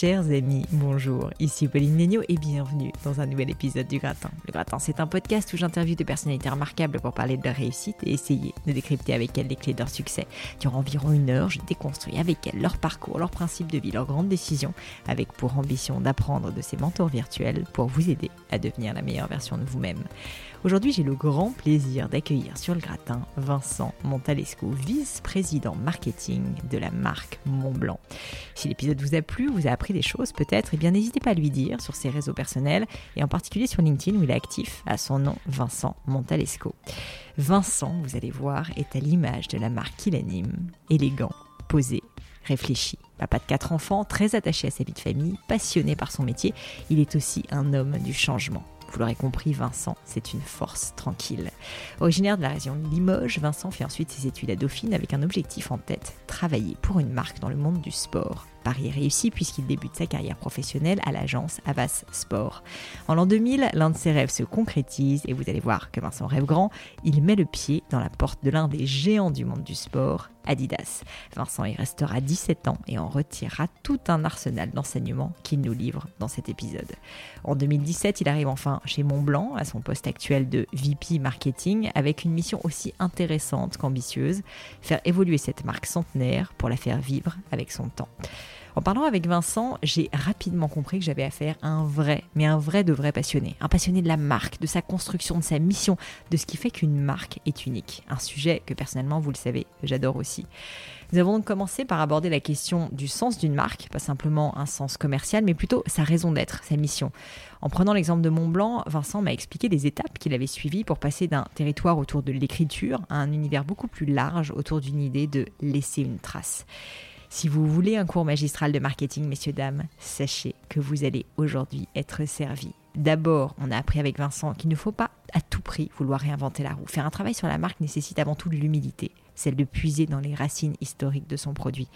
Chers amis, bonjour, ici Pauline Negno et bienvenue dans un nouvel épisode du Gratin. Le Gratin, c'est un podcast où j'interviewe des personnalités remarquables pour parler de leur réussite et essayer de décrypter avec elles les clés de leur succès. Durant environ une heure, je déconstruis avec elles leur parcours, leurs principes de vie, leurs grandes décisions, avec pour ambition d'apprendre de ces mentors virtuels pour vous aider à devenir la meilleure version de vous-même. Aujourd'hui, j'ai le grand plaisir d'accueillir sur le gratin Vincent Montalesco, vice-président marketing de la marque Montblanc. Si l'épisode vous a plu, vous a appris des choses peut-être, eh bien n'hésitez pas à lui dire sur ses réseaux personnels et en particulier sur LinkedIn où il est actif à son nom Vincent Montalesco. Vincent, vous allez voir, est à l'image de la marque qu'il anime, élégant, posé, réfléchi. Papa de quatre enfants, très attaché à sa vie de famille, passionné par son métier, il est aussi un homme du changement. Vous l'aurez compris, Vincent, c'est une force tranquille. Originaire de la région de Limoges, Vincent fait ensuite ses études à Dauphine avec un objectif en tête, travailler pour une marque dans le monde du sport. Paris réussi puisqu'il débute sa carrière professionnelle à l'agence Avas Sport. En l'an 2000, l'un de ses rêves se concrétise et vous allez voir que Vincent rêve grand, il met le pied dans la porte de l'un des géants du monde du sport, Adidas. Vincent y restera 17 ans et en retirera tout un arsenal d'enseignements qu'il nous livre dans cet épisode. En 2017, il arrive enfin chez Montblanc à son poste actuel de VP Marketing avec une mission aussi intéressante qu'ambitieuse, faire évoluer cette marque centenaire pour la faire vivre avec son temps. En parlant avec Vincent, j'ai rapidement compris que j'avais affaire à un vrai, mais un vrai de vrai passionné. Un passionné de la marque, de sa construction, de sa mission, de ce qui fait qu'une marque est unique. Un sujet que personnellement, vous le savez, j'adore aussi. Nous avons donc commencé par aborder la question du sens d'une marque, pas simplement un sens commercial, mais plutôt sa raison d'être, sa mission. En prenant l'exemple de Montblanc, Vincent m'a expliqué les étapes qu'il avait suivies pour passer d'un territoire autour de l'écriture à un univers beaucoup plus large autour d'une idée de laisser une trace. Si vous voulez un cours magistral de marketing, messieurs, dames, sachez que vous allez aujourd'hui être servi. D'abord, on a appris avec Vincent qu'il ne faut pas à tout prix vouloir réinventer la roue. Faire un travail sur la marque nécessite avant tout de l'humilité, celle de puiser dans les racines historiques de son produit.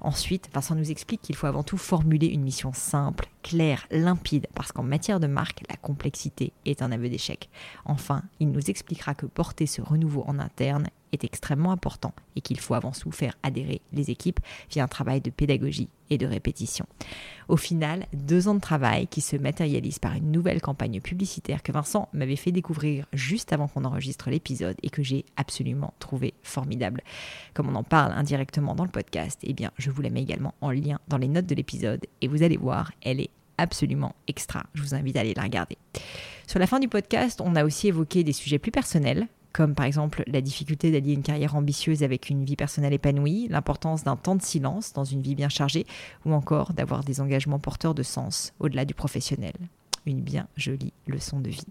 Ensuite, Vincent nous explique qu'il faut avant tout formuler une mission simple, claire, limpide, parce qu'en matière de marque, la complexité est un aveu d'échec. Enfin, il nous expliquera que porter ce renouveau en interne est extrêmement important et qu'il faut avant tout faire adhérer les équipes via un travail de pédagogie et de répétition. Au final, deux ans de travail qui se matérialisent par une nouvelle campagne publicitaire que Vincent m'avait fait découvrir juste avant qu'on enregistre l'épisode et que j'ai absolument trouvé formidable. Comme on en parle indirectement dans le podcast, eh bien, je vous la mets également en lien dans les notes de l'épisode et vous allez voir, elle est absolument extra. Je vous invite à aller la regarder. Sur la fin du podcast, on a aussi évoqué des sujets plus personnels, comme par exemple la difficulté d'allier une carrière ambitieuse avec une vie personnelle épanouie, l'importance d'un temps de silence dans une vie bien chargée, ou encore d'avoir des engagements porteurs de sens au-delà du professionnel. Une bien jolie leçon de vie.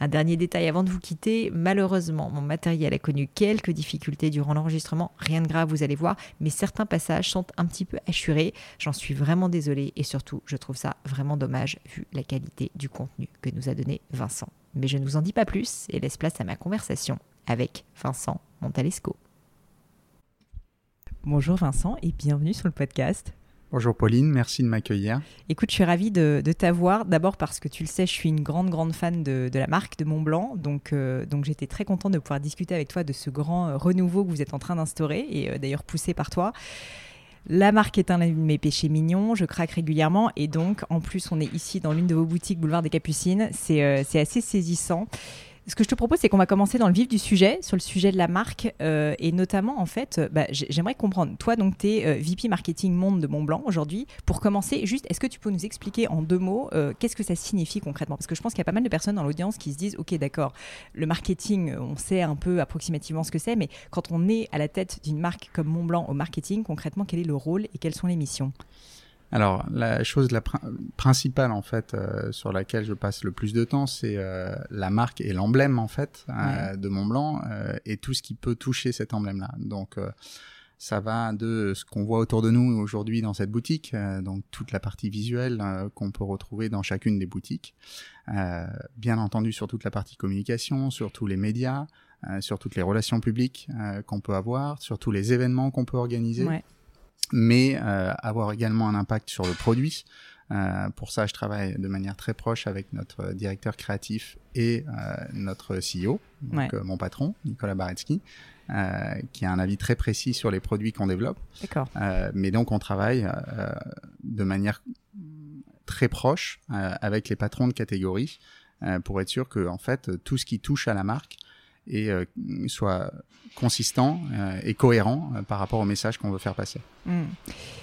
Un dernier détail avant de vous quitter, malheureusement, mon matériel a connu quelques difficultés durant l'enregistrement, rien de grave, vous allez voir, mais certains passages sont un petit peu assurés, j'en suis vraiment désolée et surtout, je trouve ça vraiment dommage vu la qualité du contenu que nous a donné Vincent. Mais je ne vous en dis pas plus et laisse place à ma conversation avec Vincent Montalesco. Bonjour Vincent et bienvenue sur le podcast. Bonjour Pauline, merci de m'accueillir. Écoute, je suis ravie de, t'avoir. D'abord parce que tu le sais, je suis une grande, grande fan de, la marque de Montblanc. Donc, euh, donc j'étais très contente de pouvoir discuter avec toi de ce grand euh, renouveau que vous êtes en train d'instaurer et euh, d'ailleurs poussé par toi. La marque est un de mes péchés mignons, je craque régulièrement et donc en plus on est ici dans l'une de vos boutiques boulevard des Capucines, c'est assez saisissant. Ce que je te propose, c'est qu'on va commencer dans le vif du sujet, sur le sujet de la marque, euh, et notamment, en fait, euh, bah, j'aimerais comprendre. Toi, donc, tu es euh, VP Marketing Monde de Montblanc aujourd'hui. Pour commencer, juste, est-ce que tu peux nous expliquer en deux mots qu'est-ce que ça signifie concrètement? Parce que je pense qu'il y a pas mal de personnes dans l'audience qui se disent, OK, d'accord, le marketing, on sait un peu approximativement ce que c'est, mais quand on est à la tête d'une marque comme Montblanc au marketing, concrètement, quel est le rôle et quelles sont les missions? Alors, la chose la principale en fait euh, sur laquelle je passe le plus de temps, c'est euh, la marque et l'emblème en fait euh, de Mont Blanc et tout ce qui peut toucher cet emblème-là. Donc, ça va de ce qu'on voit autour de nous aujourd'hui dans cette boutique, donc toute la partie visuelle qu'on peut retrouver dans chacune des boutiques, bien entendu sur toute la partie communication, sur tous les médias, sur toutes les relations publiques qu'on peut avoir, sur tous les événements qu'on peut organiser. Ouais mais euh, avoir également un impact sur le produit. Euh, pour ça, je travaille de manière très proche avec notre directeur créatif et euh, notre CEO, donc mon patron, Nicolas Baretsky, qui a un avis très précis sur les produits qu'on développe. D'accord. mais donc, on travaille de manière très proche avec les patrons de catégorie pour être sûr que, en fait, tout ce qui touche à la marque et soit consistant et cohérent par rapport au message qu'on veut faire passer. Hmm.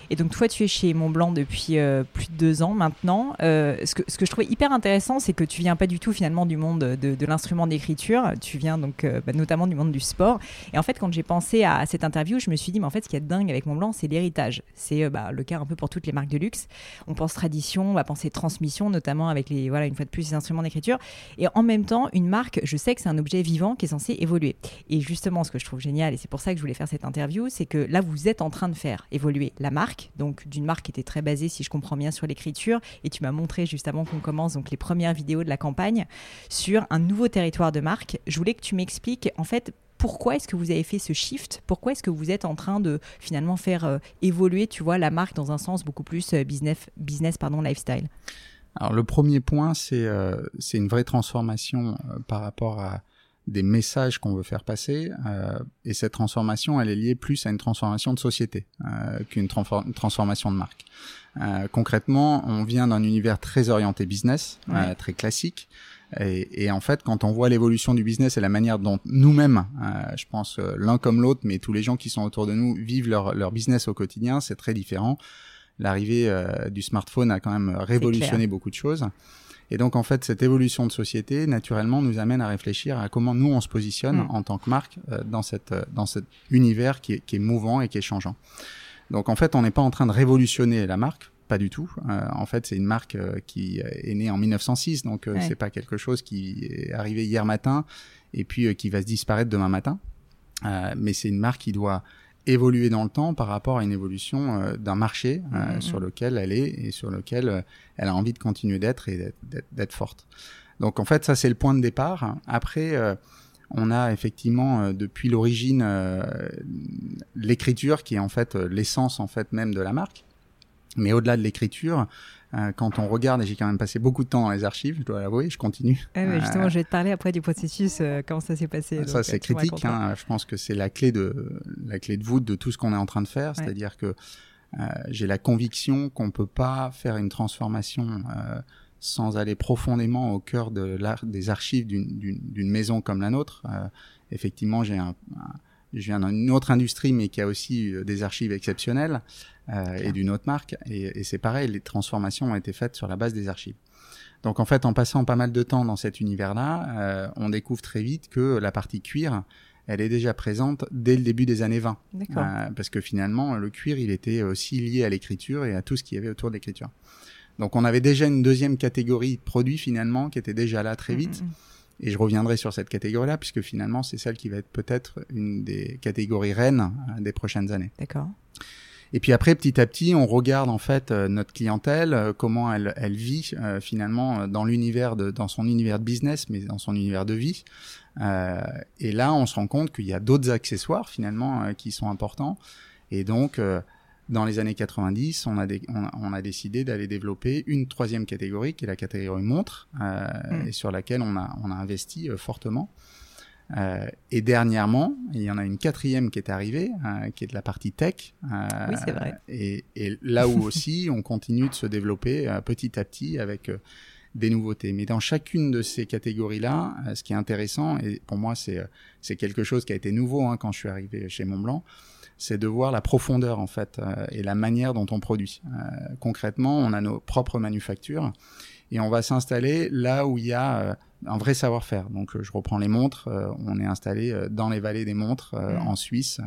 Et donc toi, tu es chez Montblanc depuis euh, plus de deux ans maintenant. Euh, ce, que, ce que je trouvais hyper intéressant, c'est que tu viens pas du tout finalement du monde de, l'instrument d'écriture. Tu viens donc euh, bah, notamment du monde du sport. Et en fait, quand j'ai pensé à, cette interview, je me suis dit, mais en fait, ce qui est dingue avec Montblanc, c'est l'héritage. C'est bah, le cas un peu pour toutes les marques de luxe. On pense tradition, on va penser transmission, notamment avec les, voilà, une fois de plus, les instruments d'écriture. Et en même temps, une marque, je sais que c'est un objet vivant qui est censé évoluer. Et justement, ce que je trouve génial, et c'est pour ça que je voulais faire cette interview, c'est que là, vous êtes en train de faire évoluer la marque, donc d'une marque qui était très basée, si je comprends bien, sur l'écriture. Et tu m'as montré juste avant qu'on commence donc les premières vidéos de la campagne sur un nouveau territoire de marque. Je voulais que tu m'expliques en fait pourquoi est-ce que vous avez fait ce shift? Pourquoi est-ce que vous êtes en train de finalement faire euh, évoluer, tu vois, la marque dans un sens beaucoup plus euh, business, business pardon, lifestyle? Alors le premier point, c'est euh, c'est une vraie transformation par rapport à des messages qu'on veut faire passer. Euh, et cette transformation, elle est liée plus à une transformation de société euh, qu'une transformation de marque. Euh, concrètement, on vient d'un univers très orienté business, euh, très classique. Et, et, en fait, quand on voit l'évolution du business et la manière dont nous-mêmes, euh, je pense l'un comme l'autre, mais tous les gens qui sont autour de nous vivent leur, leur business au quotidien, c'est très différent. L'arrivée du smartphone a quand même révolutionné beaucoup de choses. Et donc, en fait, cette évolution de société, naturellement, nous amène à réfléchir à comment nous, on se positionne mm. en tant que marque euh, dans, cette, euh, dans cet univers qui est, qui est mouvant et qui est changeant. Donc, en fait, on n'est pas en train de révolutionner la marque, pas du tout. Euh, en fait, c'est une marque qui est née en 1906, donc c'est pas quelque chose qui est arrivé hier matin et puis qui va se disparaître demain matin. mais c'est une marque qui doit évoluer dans le temps par rapport à une évolution euh, d'un marché euh, mm, mm, sur lequel elle est et sur lequel euh, elle a envie de continuer d'être et d'être forte. Donc en fait, ça c'est le point de départ. Après, on a effectivement depuis l'origine l'écriture qui est en fait l'essence en fait même de la marque. Mais au-delà de l'écriture, euh, quand on regarde, et j'ai quand même passé beaucoup de temps dans les archives, je dois l'avouer, je continue. justement, je vais te parler après du processus, euh, comment ça s'est passé. Ça, c'est critique. Hein, je pense que c'est la clé de la clé de voûte de tout ce qu'on est en train de faire. C'est-à-dire que euh, j'ai la conviction qu'on peut pas faire une transformation sans aller profondément au cœur de des archives d'une maison comme la nôtre. effectivement, j'ai un, je viens d'une autre industrie, mais qui a aussi des archives exceptionnelles euh, et d'une autre marque. Et, et c'est pareil, les transformations ont été faites sur la base des archives. Donc en fait, en passant pas mal de temps dans cet univers-là, euh, on découvre très vite que la partie cuir, elle est déjà présente dès le début des années 20. Euh, parce que finalement, le cuir, il était aussi lié à l'écriture et à tout ce qu'il y avait autour de l'écriture. Donc on avait déjà une deuxième catégorie de produits finalement qui était déjà là très mm, vite. Mm, mm. Et je reviendrai sur cette catégorie-là, puisque finalement, c'est celle qui va être peut-être une des catégories reines euh, des prochaines années. D'accord. Et puis après, petit à petit, on regarde en fait euh, notre clientèle, euh, comment elle, elle vit euh, finalement dans l'univers de, dans son univers de business, mais dans son univers de vie. et là, on se rend compte qu'il y a d'autres accessoires finalement qui sont importants. Et donc, dans les années 90, on a, on, a décidé d'aller développer une troisième catégorie, qui est la catégorie montre, mmh. et sur laquelle on a, on a investi fortement. et dernièrement, il y en a une quatrième qui est arrivée, qui est de la partie tech. oui, c'est vrai. Et, et, là où aussi, on continue de se développer petit à petit avec des nouveautés. Mais dans chacune de ces catégories-là, euh, ce qui est intéressant, et pour moi c'est euh, c'est quelque chose qui a été nouveau hein, quand je suis arrivé chez Montblanc, c'est de voir la profondeur en fait euh, et la manière dont on produit. concrètement, on a nos propres manufactures et on va s'installer là où il y a un vrai savoir-faire. Donc je reprends les montres, on est installé dans les vallées des montres mmh. en Suisse,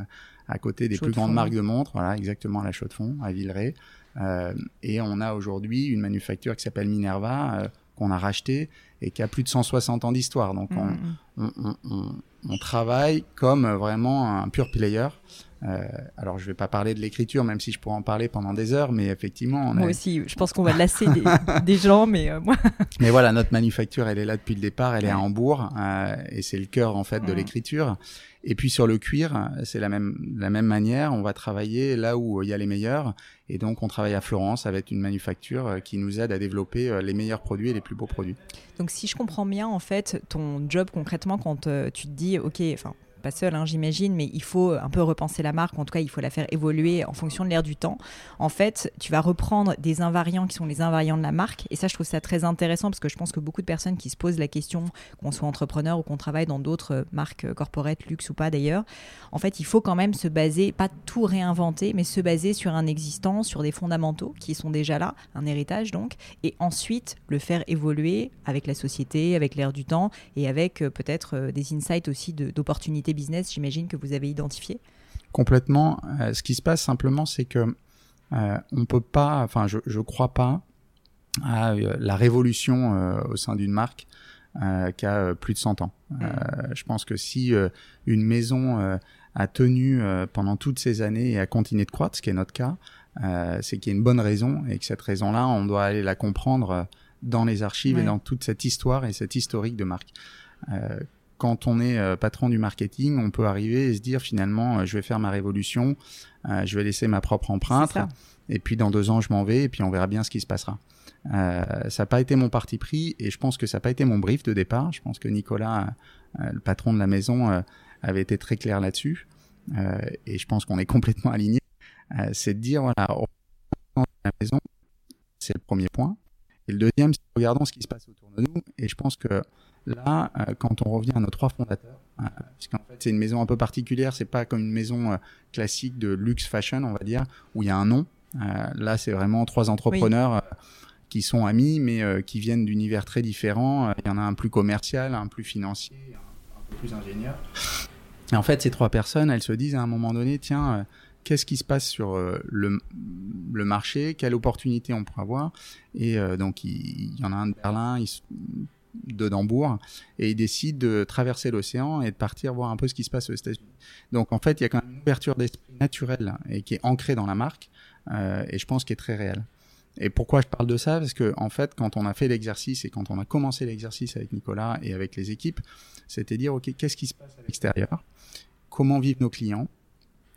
à côté des plus grandes marques de montres, voilà exactement à la Chaux-de-Fonds, à Villeray. Euh, et on a aujourd'hui une manufacture qui s'appelle Minerva euh, qu'on a rachetée et qui a plus de 160 ans d'histoire. Donc on, mm, mm. on, on, on, travaille comme vraiment un pur player. Euh, alors, je vais pas parler de l'écriture, même si je pourrais en parler pendant des heures, mais effectivement, on moi aussi, je pense qu'on va lasser des, des, gens, mais euh, moi. mais voilà, notre manufacture, elle est là depuis le départ, elle est à Hambourg, euh, et c'est le cœur en fait de l'écriture. Et puis sur le cuir, c'est la même la même manière. On va travailler là où il y a les meilleurs, et donc on travaille à Florence avec une manufacture qui nous aide à développer les meilleurs produits et les plus beaux produits. Donc si je comprends bien, en fait, ton job concrètement, quand tu te dis, ok, enfin pas seul, hein, j'imagine, mais il faut un peu repenser la marque. En tout cas, il faut la faire évoluer en fonction de l'air du temps. En fait, tu vas reprendre des invariants qui sont les invariants de la marque. Et ça, je trouve ça très intéressant parce que je pense que beaucoup de personnes qui se posent la question, qu'on soit entrepreneur ou qu'on travaille dans d'autres marques corporate, luxe ou pas d'ailleurs, en fait, il faut quand même se baser, pas tout réinventer, mais se baser sur un existant, sur des fondamentaux qui sont déjà là, un héritage donc, et ensuite le faire évoluer avec la société, avec l'air du temps et avec euh, peut-être euh, des insights aussi d'opportunités business, j'imagine, que vous avez identifié Complètement. Euh, ce qui se passe simplement, c'est que euh, on peut pas, enfin, je ne crois pas à euh, la révolution au sein d'une marque qui a plus de 100 ans. Mm. je pense que si une maison a tenu pendant toutes ces années et a continué de croître, ce qui est notre cas, c'est qu'il y a une bonne raison et que cette raison-là, on doit aller la comprendre dans les archives et dans toute cette histoire et cette historique de marque quand on est euh, patron du marketing, on peut arriver et se dire finalement, euh, je vais faire ma révolution, euh, je vais laisser ma propre empreinte, et puis dans deux ans, je m'en vais, et puis on verra bien ce qui se passera. ça n'a pas été mon parti pris, et je pense que ça n'a pas été mon brief de départ. Je pense que Nicolas, le patron de la maison, avait été très clair là-dessus, et je pense qu'on est complètement aligné. c'est de dire, voilà, la maison, c'est le premier point. Et le deuxième, c'est regardons ce qui se passe autour de nous, et je pense que Là, euh, quand on revient à nos trois fondateurs, euh, puisqu'en fait c'est une maison un peu particulière, c'est pas comme une maison euh, classique de luxe fashion, on va dire, où il y a un nom. là, c'est vraiment trois entrepreneurs qui sont amis, mais qui viennent d'univers très différents. Il y en a un plus commercial, un plus financier, un, peu plus ingénieur. Et en fait, ces trois personnes, elles se disent à un moment donné, tiens, qu'est-ce qui se passe sur le, le, marché, quelle opportunité on pourrait avoir? Et donc, il, y en a un de Berlin, il, de Dambourg et il décide de traverser l'océan et de partir voir un peu ce qui se passe aux États-Unis. Donc en fait, il y a quand même une ouverture d'esprit naturelle et qui est ancrée dans la marque euh, et je pense qu'elle est très réelle. Et pourquoi je parle de ça? Parce que en fait, quand on a fait l'exercice et quand on a commencé l'exercice avec Nicolas et avec les équipes, c'était dire ok, qu'est-ce qui se passe à l'extérieur? Comment vivent nos clients?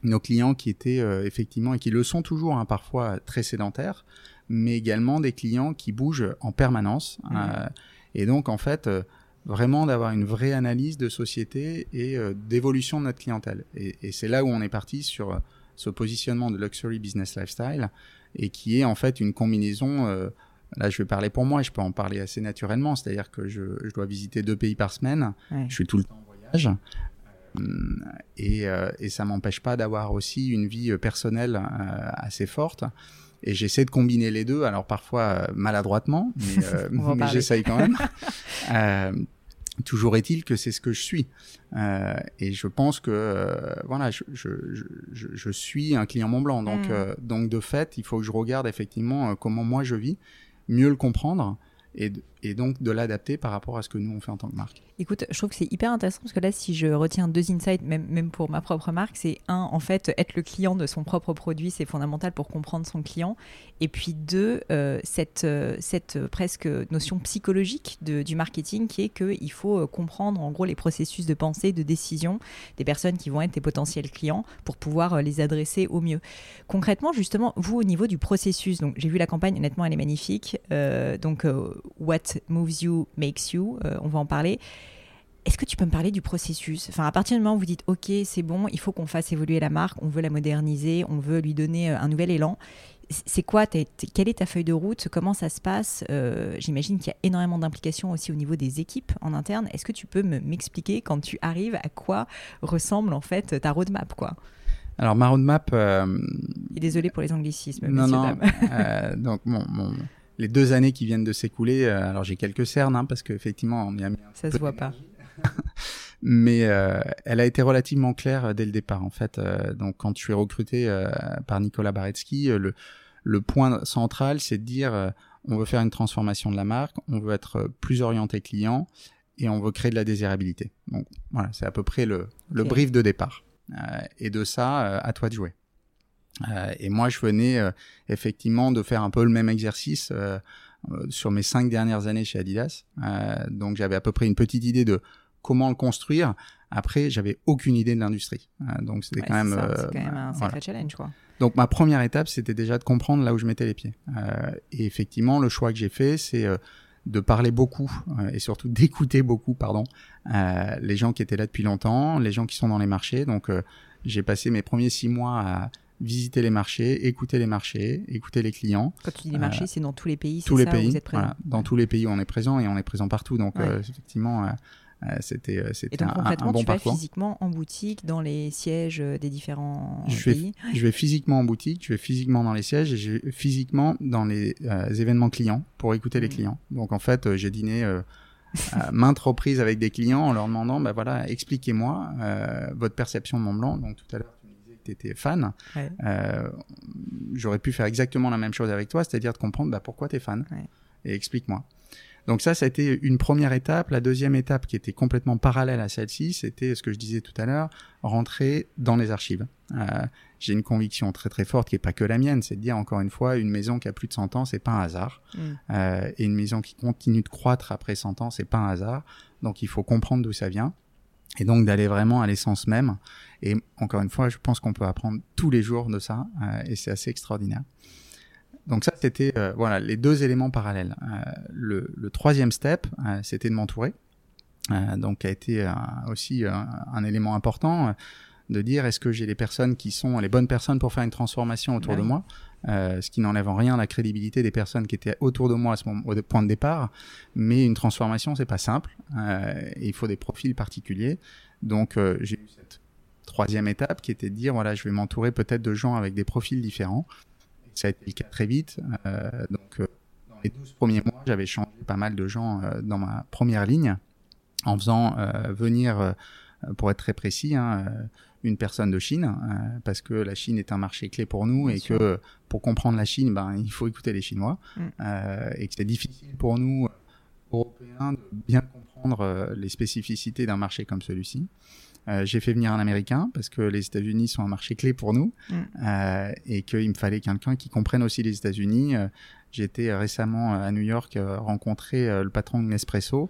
Nos clients qui étaient euh, effectivement et qui le sont toujours hein, parfois très sédentaires, mais également des clients qui bougent en permanence. Mmh. Euh, et donc, en fait, euh, vraiment d'avoir une vraie analyse de société et euh, d'évolution de notre clientèle. Et, et c'est là où on est parti sur euh, ce positionnement de luxury business lifestyle et qui est en fait une combinaison. là, je vais parler pour moi je peux en parler assez naturellement. C'est-à-dire que je, je, dois visiter deux pays par semaine. Je suis tout le temps en voyage. Et, et ça m'empêche pas d'avoir aussi une vie personnelle assez forte et j'essaie de combiner les deux, alors parfois euh, maladroitement, mais, euh, mais j'essaye quand même. euh, toujours est-il que c'est ce que je suis. Euh, et je pense que euh, voilà, je, je, je, je, suis un client Mont Blanc. Donc, mm. donc de fait, il faut que je regarde effectivement comment moi je vis, mieux le comprendre et, et donc de l'adapter par rapport à ce que nous on fait en tant que marque. Écoute, je trouve que c'est hyper intéressant parce que là, si je retiens deux insights, même, même pour ma propre marque, c'est un, en fait, être le client de son propre produit, c'est fondamental pour comprendre son client. Et puis deux, euh, cette, euh, cette euh, presque notion psychologique de, du marketing qui est qu'il faut comprendre en gros les processus de pensée, de décision des personnes qui vont être tes potentiels clients pour pouvoir les adresser au mieux. Concrètement, justement, vous au niveau du processus, donc j'ai vu la campagne, honnêtement, elle est magnifique. donc, What Moves You Makes You, on va en parler. Est-ce que tu peux me parler du processus? Enfin, à partir du moment où vous dites, OK, c'est bon, il faut qu'on fasse évoluer la marque, on veut la moderniser, on veut lui donner un nouvel élan c'est quoi Quelle est ta feuille de route? Comment ça se passe? Euh, J'imagine qu'il y a énormément d'implications aussi au niveau des équipes en interne. Est-ce que tu peux m'expliquer quand tu arrives à quoi ressemble en fait ta roadmap quoi? Alors ma roadmap. Euh... désolé pour les anglicismes. Non non. euh, donc mon, les deux années qui viennent de s'écouler, euh, alors j'ai quelques cernes hein, parce qu'effectivement on y a mis. Un ça se voit pas. mais euh, elle a été relativement claire euh, dès le départ en fait. Euh, donc quand je suis recruté euh, par Nicolas Baretsky, le, le point central c'est de dire on veut faire une transformation de la marque, on veut être plus orienté client et on veut créer de la désirabilité. Donc voilà, c'est à peu près le, le brief de départ. et de ça, à toi de jouer. Et moi, je venais effectivement de faire un peu le même exercice sur mes cinq dernières années chez Adidas. donc j'avais à peu près une petite idée de comment le construire. Après, j'avais aucune idée de l'industrie. Euh, donc c'était quand même, euh, quand même un sacré challenge, quoi. Donc ma première étape, c'était déjà de comprendre là où je mettais les pieds. Euh, et effectivement, le choix que j'ai fait, c'est euh, de parler beaucoup euh, et surtout d'écouter beaucoup, pardon, les gens qui étaient là depuis longtemps, les gens qui sont dans les marchés. Donc j'ai passé mes premiers six mois à visiter les marchés, écouter les marchés, écouter les clients. Quand tu dis marché, c'est dans tous les pays, tous les ça, pays, vous êtes présent. Voilà, dans tous les pays où on est présent et on est présent partout. Donc ouais. effectivement, euh, c'était euh, c'était un, un, bon tu parcours. vas physiquement en boutique dans les sièges euh, des différents je pays. Je vais physiquement en boutique, je vais physiquement dans les sièges et je vais physiquement dans les euh, événements clients pour écouter mmh. les clients. Donc en fait, j'ai dîné euh, à maintes reprises avec des clients en leur demandant, bah voilà, expliquez-moi euh, votre perception de Mont Blanc. Donc tout à l'heure, tu étais fan. Ouais. J'aurais pu faire exactement la même chose avec toi, c'est-à-dire de comprendre bah, pourquoi tu es fan ouais. et explique-moi. Donc ça, ça a été une première étape. La deuxième étape, qui était complètement parallèle à celle-ci, c'était ce que je disais tout à l'heure, rentrer dans les archives. Euh, J'ai une conviction très très forte qui est pas que la mienne, c'est de dire encore une fois, une maison qui a plus de 100 ans, c'est pas un hasard. Mm. Euh, et une maison qui continue de croître après 100 ans, c'est pas un hasard. Donc il faut comprendre d'où ça vient. Et donc d'aller vraiment à l'essence même. Et encore une fois, je pense qu'on peut apprendre tous les jours de ça, euh, et c'est assez extraordinaire. Donc ça, c'était euh, voilà les deux éléments parallèles. Euh, le, le, troisième step, euh, c'était de m'entourer. donc, a été aussi un élément important de dire est-ce que j'ai les personnes qui sont les bonnes personnes pour faire une transformation autour de moi, euh, ce qui n'enlève en rien la crédibilité des personnes qui étaient autour de moi à ce moment, au point de départ. Mais une transformation, c'est pas simple. Euh, il faut des profils particuliers. Donc euh, j'ai eu cette troisième étape qui était de dire voilà, je vais m'entourer peut-être de gens avec des profils différents. Et ça a été le cas très vite. Euh, donc dans les 12 premiers mois, j'avais changé pas mal de gens dans ma première ligne en faisant venir, pour être très précis, hein, une personne de Chine, euh, parce que la Chine est un marché clé pour nous Bien et sûr. que pour comprendre la Chine, ben, il faut écouter les Chinois, Mm. euh, et que c'est difficile pour nous, euh, Européens, de bien comprendre euh, les spécificités d'un marché comme celui-ci. J'ai fait venir un Américain parce que les États-Unis sont un marché clé pour nous Mm. et qu'il me fallait quelqu'un qui comprenne aussi les États-Unis. J'ai été récemment à New York rencontrer le patron de Nespresso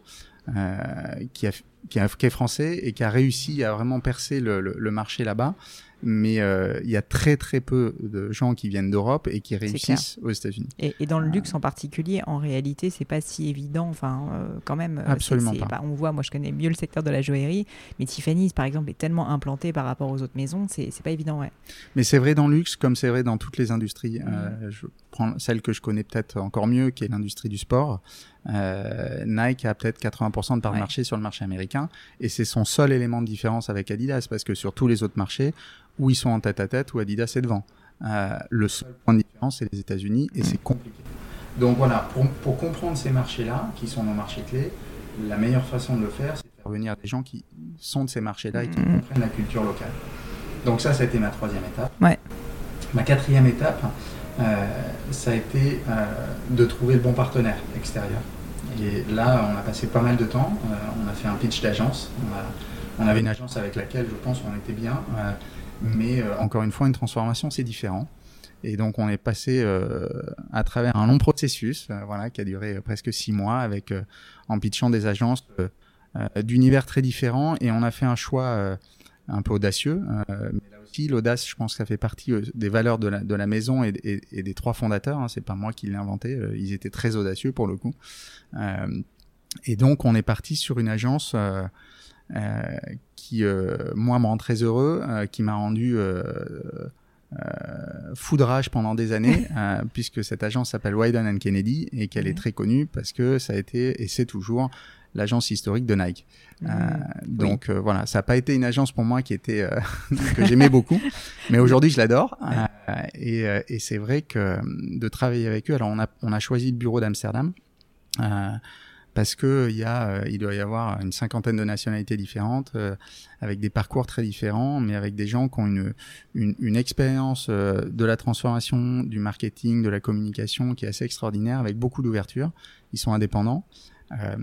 qui, a, qui, a, qui est français et qui a réussi à vraiment percer le, le, le marché là-bas. Mais euh, il y a très très peu de gens qui viennent d'Europe et qui réussissent aux États-Unis. Et, et, dans le luxe en particulier, en réalité, c'est pas si évident. Enfin, euh, quand même, absolument c est, c est, pas. Bah, on voit, moi, je connais mieux le secteur de la joaillerie, mais Tiffany's, par exemple, est tellement implanté par rapport aux autres maisons, c'est pas évident, ouais. Mais c'est vrai dans le luxe comme c'est vrai dans toutes les industries. Mmh. Euh, je prends celle que je connais peut-être encore mieux, qui est l'industrie du sport. Euh, Nike a peut-être 80% de part de Ouais. marché sur le marché américain et c'est son seul élément de différence avec Adidas parce que sur tous les autres marchés où ils sont en tête à tête où Adidas est devant. Euh, le seul point de différence c'est les États-Unis et c'est compliqué. Donc voilà, pour, pour comprendre ces marchés-là, qui sont nos marchés clés, la meilleure façon de le faire, c'est de faire venir des gens qui sont de ces marchés-là et qui Mhm. comprennent la culture locale. Donc ça, ça a été ma troisième étape. Ouais. Ma quatrième étape, ça a été euh, de trouver le bon partenaire extérieur. Et là, on a passé pas mal de temps. Euh, on a fait un pitch d'agence. On, avait une agence avec laquelle, je pense, on était bien. Euh, mais euh, encore une fois, une transformation, c'est différent. Et donc, on est passé euh, à travers un long processus, euh, voilà, qui a duré euh, presque six mois, avec euh, en pitchant des agences euh, euh, d'univers très différents. Et on a fait un choix euh, un peu audacieux. euh, mais aussi, l'audace, je pense que ça fait partie euh, des valeurs de la, de la maison et, et, et des trois fondateurs. Hein, c'est pas moi qui l'ai inventé. euh, ils étaient très audacieux pour le coup. Euh, et donc, on est parti sur une agence euh, qui moi me rend très heureux, qui m'a rendu foudrage pendant des années, puisque cette agence s'appelle Wyden Kennedy et qu'elle est très connue parce que ça a été et c'est toujours l'agence historique de Nike. Mmh. Euh, donc euh, voilà, ça n'a pas été une agence pour moi qui était euh, que j'aimais beaucoup, mais aujourd'hui je l'adore. et, et c'est vrai que de travailler avec eux, alors on a on a choisi le bureau d'Amsterdam parce que il y a, il doit y avoir une cinquantaine de nationalités différentes, avec des parcours très différents, mais avec des gens qui ont une, une, une expérience de la transformation, du marketing, de la communication qui est assez extraordinaire, avec beaucoup d'ouverture. Ils sont indépendants. Euh,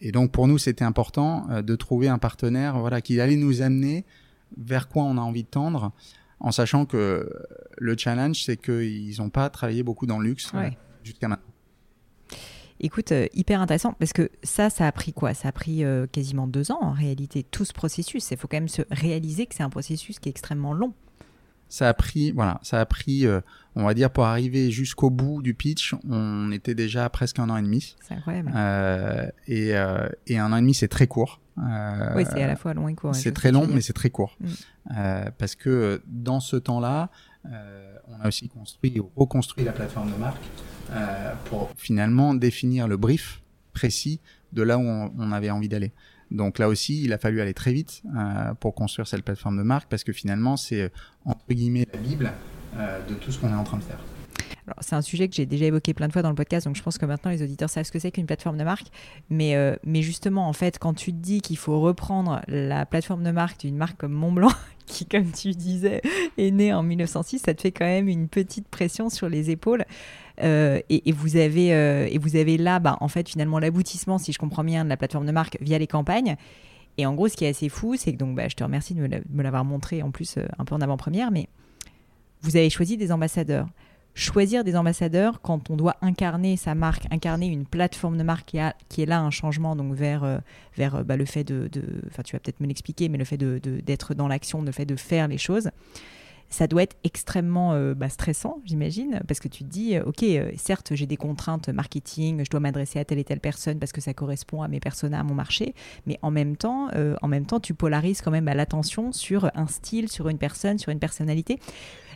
et donc pour nous, c'était important euh, de trouver un partenaire, voilà, qui allait nous amener vers quoi on a envie de tendre, en sachant que le challenge, c'est qu'ils n'ont pas travaillé beaucoup dans le luxe euh, jusqu'à maintenant. Écoute, hyper intéressant parce que ça, ça a pris quoi? Ça a pris quasiment deux ans en réalité, tout ce processus. Il faut quand même se réaliser que c'est un processus qui est extrêmement long ça a pris, voilà, ça a pris, euh, on va dire, pour arriver jusqu'au bout du pitch, on était déjà presque un an et demi. C'est incroyable. Euh, et, euh, et, un an et demi, c'est très court. Euh, oui, c'est à la fois long et court. C'est très long, mais c'est très court. Mm. Parce que dans ce temps-là, on a aussi construit ou reconstruit la plateforme de marque pour finalement définir le brief précis de là où on, on avait envie d'aller. Donc là aussi, il a fallu aller très vite euh, pour construire cette plateforme de marque parce que finalement, c'est entre guillemets la Bible de tout ce qu'on est en train de faire. C'est un sujet que j'ai déjà évoqué plein de fois dans le podcast, donc je pense que maintenant les auditeurs savent ce que c'est qu'une plateforme de marque. Mais, mais justement, en fait, quand tu te dis qu'il faut reprendre la plateforme de marque d'une marque comme Montblanc, qui, comme tu disais, est née en 1906, ça te fait quand même une petite pression sur les épaules. Euh, et, vous avez, euh, là, bah, en fait, finalement, l'aboutissement, si je comprends bien, de la plateforme de marque via les campagnes. Et en gros, ce qui est assez fou, c'est que donc, bah, je te remercie de me l'avoir montré en plus euh, un peu en avant-première, mais vous avez choisi des ambassadeurs. Choisir des ambassadeurs quand on doit incarner sa marque, incarner une plateforme de marque qui, est là un changement donc vers, vers bah, le fait de, enfin tu vas peut-être me l'expliquer, mais le fait d'être de, dans l'action, le fait de faire les choses ça doit être extrêmement euh, bah, stressant, j'imagine, parce que tu te dis, euh, ok, euh, certes, j'ai des contraintes marketing, je dois m'adresser à telle et telle personne parce que ça correspond à mes personas, à mon marché, mais en même temps, en même temps, tu polarises quand même à l'attention sur un style, sur une personne, sur une personnalité.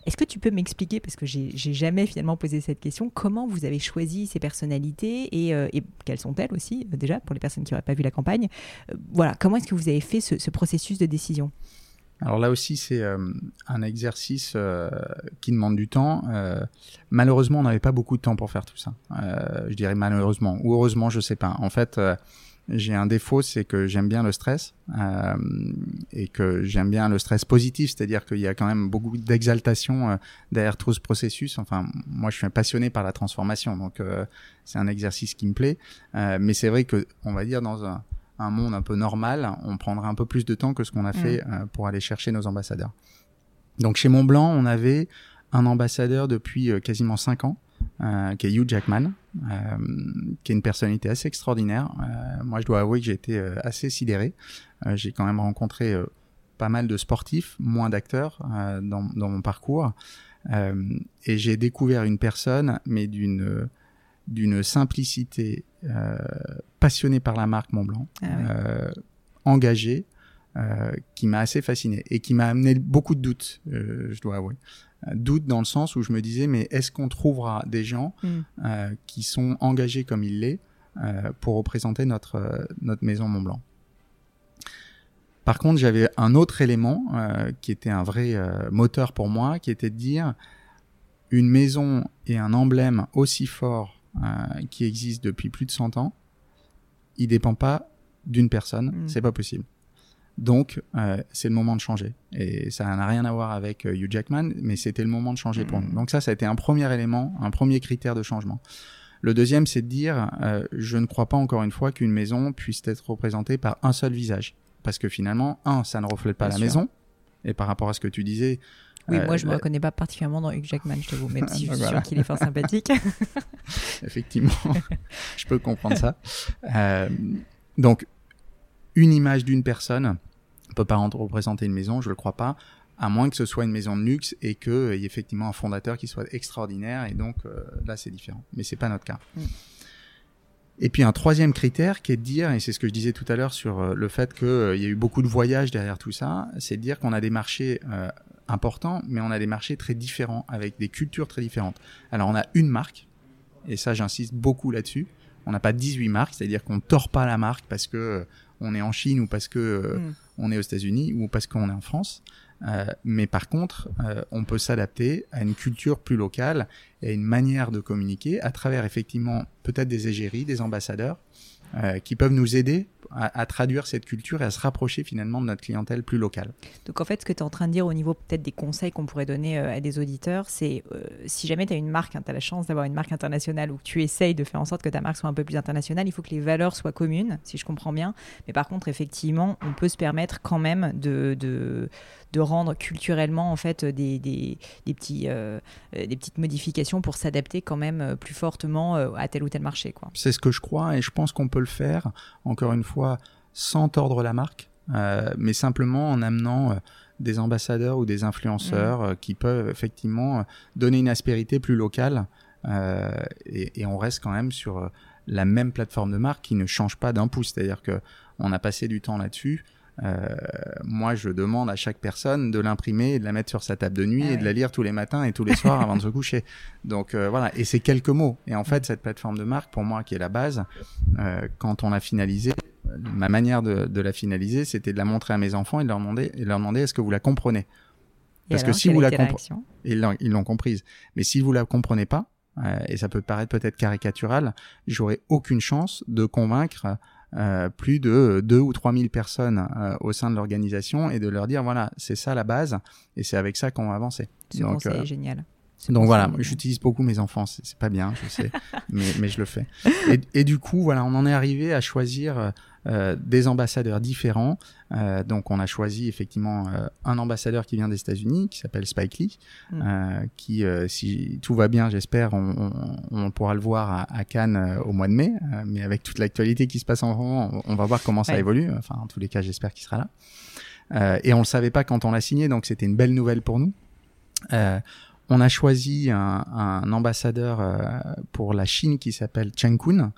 Est-ce que tu peux m'expliquer, parce que j'ai jamais finalement posé cette question, comment vous avez choisi ces personnalités et, quelles sont-elles aussi, déjà, pour les personnes qui n'auraient pas vu la campagne Voilà, comment est-ce que vous avez fait ce processus de décision? Alors là aussi, c'est euh, un exercice euh, qui demande du temps. Euh, malheureusement, on n'avait pas beaucoup de temps pour faire tout ça. je dirais malheureusement ou heureusement, je sais pas. En fait, j'ai un défaut, c'est que j'aime bien le stress et que j'aime bien le stress positif, c'est-à-dire qu'il y a quand même beaucoup d'exaltation derrière tout ce processus. Enfin, moi, je suis passionné par la transformation, donc c'est un exercice qui me plaît. mais c'est vrai que, on va dire dans un un monde un peu normal, on prendra un peu plus de temps que ce qu'on a mm. fait euh, pour aller chercher nos ambassadeurs. Donc chez Montblanc, on avait un ambassadeur depuis euh, quasiment cinq ans, euh, qui est Hugh Jackman, qui est une personnalité assez extraordinaire. moi, je dois avouer que j'ai été assez sidéré. j'ai quand même rencontré pas mal de sportifs, moins d'acteurs dans, dans, mon parcours, et j'ai découvert une personne, mais d'une d'une simplicité euh, passionné par la marque Montblanc, ah euh, engagé, euh, qui m'a assez fasciné et qui m'a amené beaucoup de doutes, je dois avouer. Doutes dans le sens où je me disais, mais est-ce qu'on trouvera des gens hmm. qui sont engagés comme il l'est pour représenter notre, notre maison Montblanc par contre, j'avais un autre élément qui était un vrai moteur pour moi, qui était de dire une maison et un emblème aussi fort euh, qui existe depuis plus de 100 ans, il dépend pas d'une personne, mm. c'est pas possible. Donc, euh, c'est le moment de changer. Et ça n'a rien à voir avec euh, Hugh Jackman, mais c'était le moment de changer pour nous. Mm. Donc ça, ça a été un premier élément, un premier critère de changement. Le deuxième, c'est de dire, euh, je ne crois pas encore une fois qu'une maison puisse être représentée par un seul visage. Parce que finalement, un, ça ne reflète pas la maison. Et par rapport à ce que tu disais, oui, moi je ne me reconnais pas particulièrement dans Hugh Jackman, je t'avoue, même si je suis sûr qu'il est fort sympathique. Effectivement, je peux comprendre ça. Euh, donc, une image d'une personne ne peut pas représenter une maison, je ne le crois pas, à moins que ce soit une maison de luxe et qu'il y ait effectivement un fondateur qui soit extraordinaire, et donc euh, là c'est différent. Mais c'est pas notre cas. Mm. Et puis un troisième critère qui est de dire, et c'est ce que je disais tout à l'heure sur euh, le fait qu'il euh, y a eu beaucoup de voyages derrière tout ça, c'est de dire qu'on a des marchés euh, importants, mais on a des marchés très différents, avec des cultures très différentes. Alors on a une marque, et ça j'insiste beaucoup là-dessus, on n'a pas 18 marques, c'est-à-dire qu'on ne tord pas la marque parce que on est en Chine ou parce que mm. on est aux États-Unis ou parce qu'on est en France. Euh, mais par contre, euh, on peut s'adapter à une culture plus locale et à une manière de communiquer à travers effectivement peut-être des égéries, des ambassadeurs, euh, qui peuvent nous aider à, traduire cette culture et à se rapprocher finalement de notre clientèle plus locale. Donc en fait, ce que tu es en train de dire au niveau peut-être des conseils qu'on pourrait donner à des auditeurs, c'est si jamais tu as une marque, hein, tu as la chance d'avoir une marque internationale ou que tu essayes de faire en sorte que ta marque soit un peu plus internationale, il faut que les valeurs soient communes, si je comprends bien. Mais par contre, effectivement, on peut se permettre quand même de de rendre culturellement en fait des, des, des petits, euh, des petites modifications pour s'adapter quand même euh, plus fortement euh, à tel ou tel marché. Quoi. C'est ce que je crois et je pense qu'on peut le faire, encore une fois, sans tordre la marque, mais simplement en amenant des ambassadeurs ou des influenceurs mmh. qui peuvent effectivement donner une aspérité plus locale et, et, on reste quand même sur la même plateforme de marque qui ne change pas d'un pouce. C'est-à-dire que on a passé du temps là-dessus. Euh, moi, je demande à chaque personne de l'imprimer de la mettre sur sa table de nuit ah et de la lire tous les matins et tous les soirs avant de se coucher. Donc euh, voilà, et c'est quelques mots. Et en fait, cette plateforme de marque, pour moi, qui est la base, euh, quand on l'a finalisée, ma manière de, de la finaliser, c'était de la montrer à mes enfants et de leur demander, et leur demander est-ce que vous la comprenez? Parce que si vous la comprenez, ils l'ont comprise. Mais si vous la comprenez pas, et ça peut paraître peut-être caricatural, j'aurais aucune chance de convaincre euh, plus de 2 ou 3 000 personnes euh, au sein de l'organisation et de leur dire voilà, c'est ça la base et c'est avec ça qu'on va avancer. Ce Donc, conseil euh, est génial. Donc voilà, j'utilise beaucoup mes enfants, c'est pas bien, je sais, mais, mais, je le fais. Et, et, du coup, voilà, on en est arrivé à choisir euh, des ambassadeurs différents. Euh, donc on a choisi effectivement euh, un ambassadeur qui vient des États-Unis, qui s'appelle Spike Lee, mm. qui, si tout va bien, j'espère, on, on, pourra le voir à, Cannes au mois de mai. mais avec toute l'actualité qui se passe en France, on, va voir comment ça évolue. Enfin, en tous les cas, j'espère qu'il sera là. et on le savait pas quand on l'a signé, donc c'était une belle nouvelle pour nous. On a choisi un, ambassadeur pour la Chine qui s'appelle Chen Kun,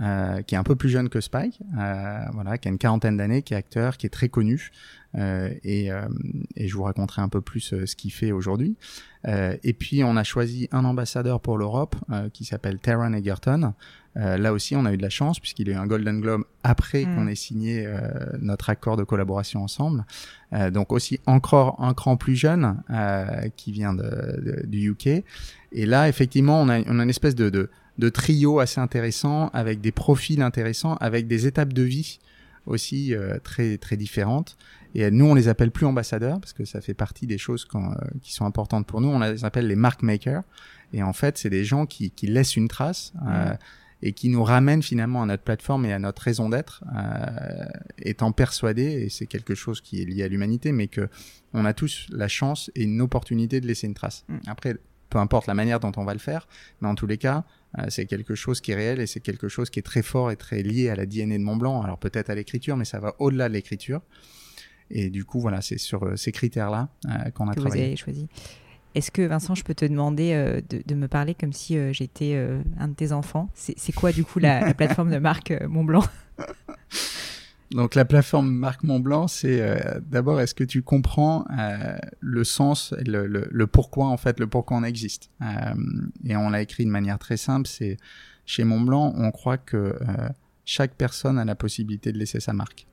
euh, qui est un peu plus jeune que Spike, euh, voilà, qui a une quarantaine d'années, qui est acteur, qui est très connu, euh, et, euh, et, je vous raconterai un peu plus euh, ce qu'il fait aujourd'hui. et puis on a choisi un ambassadeur pour l'Europe qui s'appelle Taron Egerton. là aussi, on a eu de la chance puisqu'il a eu un Golden Globe après mm. qu'on ait signé notre accord de collaboration ensemble. donc aussi encore un cran plus jeune qui vient de, du UK. Et là, effectivement, on a, on a une espèce de, de de trio assez intéressants, avec des profils intéressants, avec des étapes de vie aussi euh, très très différentes. Et nous, on les appelle plus ambassadeurs parce que ça fait partie des choses euh, qui sont importantes pour nous. On les appelle les mark makers. Et en fait, c'est des gens qui, qui laissent une trace euh, et qui nous ramènent finalement à notre plateforme et à notre raison d'être, étant persuadés, et c'est quelque chose qui est lié à l'humanité, mais que on a tous la chance et une opportunité de laisser une trace. Mm. Après, peu importe la manière dont on va le faire, mais en tous les cas, euh, c'est quelque chose qui est réel et c'est quelque chose qui est très fort et très lié à la DNA de Mont Blanc. Alors peut-être à l'écriture, mais ça va au-delà de l'écriture. Et du coup, voilà, c'est sur euh, ces critères-là euh, qu'on a travaillé. Vous avez choisi. Est-ce que Vincent, je peux te demander de, me parler comme si j'étais un de tes enfants? C'est quoi du coup la, plateforme de marque Mont Blanc donc la plateforme Marc Montblanc, c'est euh, d'abord est-ce que tu comprends euh, le sens, le, le, le, pourquoi en fait, le pourquoi on existe? Euh, et on l'a écrit de manière très simple. C'est chez Montblanc, on croit que euh, chaque personne a la possibilité de laisser sa marque.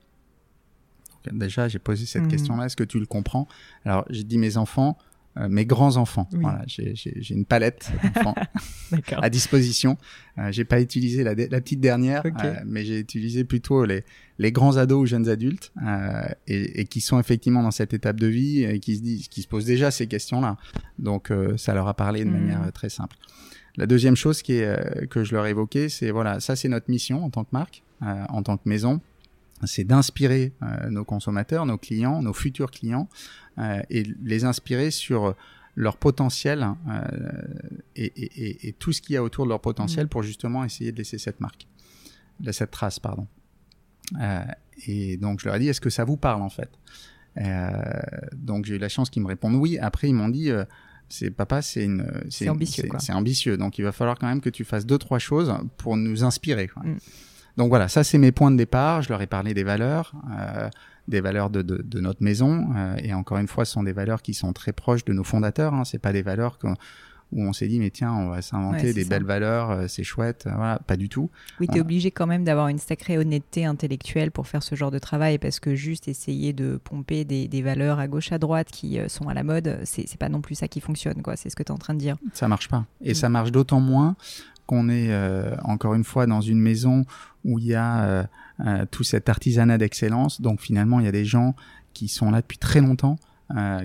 Déjà, j'ai posé cette mmh. question-là. Est-ce que tu le comprends? Alors, j'ai dit mes enfants. Euh, mes grands enfants. Voilà, j'ai une palette à disposition. Euh, j'ai pas utilisé la, la petite dernière, euh, mais j'ai utilisé plutôt les, les grands ados ou jeunes adultes euh, et, et, qui sont effectivement dans cette étape de vie et qui se disent, qui se posent déjà ces questions-là. Donc ça leur a parlé de manière hmm. très simple. La deuxième chose qui est, que je leur ai évoqué, c'est voilà, ça c'est notre mission en tant que marque, en tant que maison c'est d'inspirer nos consommateurs, nos clients, nos futurs clients, euh, et les inspirer sur leur potentiel euh, et, et, et, tout ce qu'il y a autour de leur potentiel mm. pour justement essayer de laisser cette marque, de cette trace, pardon. Euh, et donc je leur ai dit, est-ce que ça vous parle en fait? Euh, Donc j'ai eu la chance qu'ils me répondent oui. Après ils m'ont dit, C'est papa, c'est une, c'est ambitieux. C'est ambitieux. Donc il va falloir quand même que tu fasses deux trois choses pour nous inspirer. Quoi. Mm. Donc voilà, ça c'est mes points de départ. Je leur ai parlé des valeurs, euh, des valeurs de, de, de notre maison. Euh, et encore une fois, ce sont des valeurs qui sont très proches de nos fondateurs. Hein. C'est pas des valeurs où on s'est dit mais tiens on va s'inventer des belles valeurs euh, c'est chouette voilà pas du tout oui tu es obligé quand même d'avoir une sacrée honnêteté intellectuelle pour faire ce genre de travail parce que juste essayer de pomper des, des valeurs à gauche à droite qui euh, sont à la mode c'est pas non plus ça qui fonctionne quoi c'est ce que tu es en train de dire ça marche pas et mm. ça marche d'autant moins qu'on est encore une fois dans une maison où il y a tout cet artisanat d'excellence. Donc finalement il y a des gens qui sont là depuis très longtemps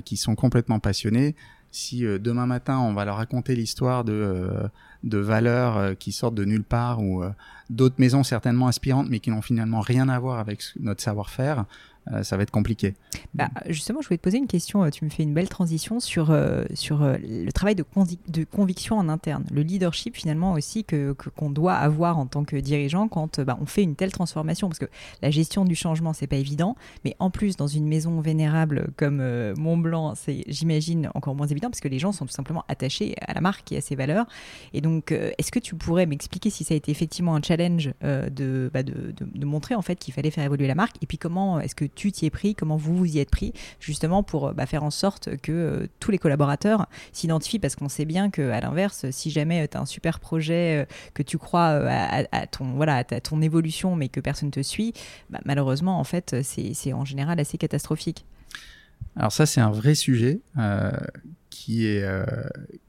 qui sont complètement passionnés. Si euh, demain matin on va leur raconter l'histoire de, euh, de valeurs euh, qui sortent de nulle part ou d'autres maisons certainement inspirantes mais qui n'ont finalement rien à voir avec notre savoir-faire, euh, ça va être compliqué. Bah, justement, je voulais te poser une question. Euh, tu me fais une belle transition sur, euh, sur le travail de, de, conviction en interne, le leadership finalement aussi que qu'on doit avoir en tant que dirigeant quand bah, on fait une telle transformation. Parce que la gestion du changement, c'est pas évident, mais en plus dans une maison vénérable comme Mont Blanc, c'est j'imagine encore moins évident parce que les gens sont tout simplement attachés à la marque et à ses valeurs. Et donc, est-ce que tu pourrais m'expliquer si ça a été effectivement un challenge de, bah, de, de, de montrer en fait qu'il fallait faire évoluer la marque? Et puis comment est-ce que tu t'y es pris, comment vous vous y êtes pris, justement pour bah, faire en sorte que euh, tous les collaborateurs s'identifient, parce qu'on sait bien qu'à l'inverse, si jamais euh, tu as un super projet, euh, que tu crois à, ton, voilà, à ton évolution, mais que personne ne te suit, bah, malheureusement, en fait, c'est en général assez catastrophique. Alors ça, c'est un vrai sujet qui est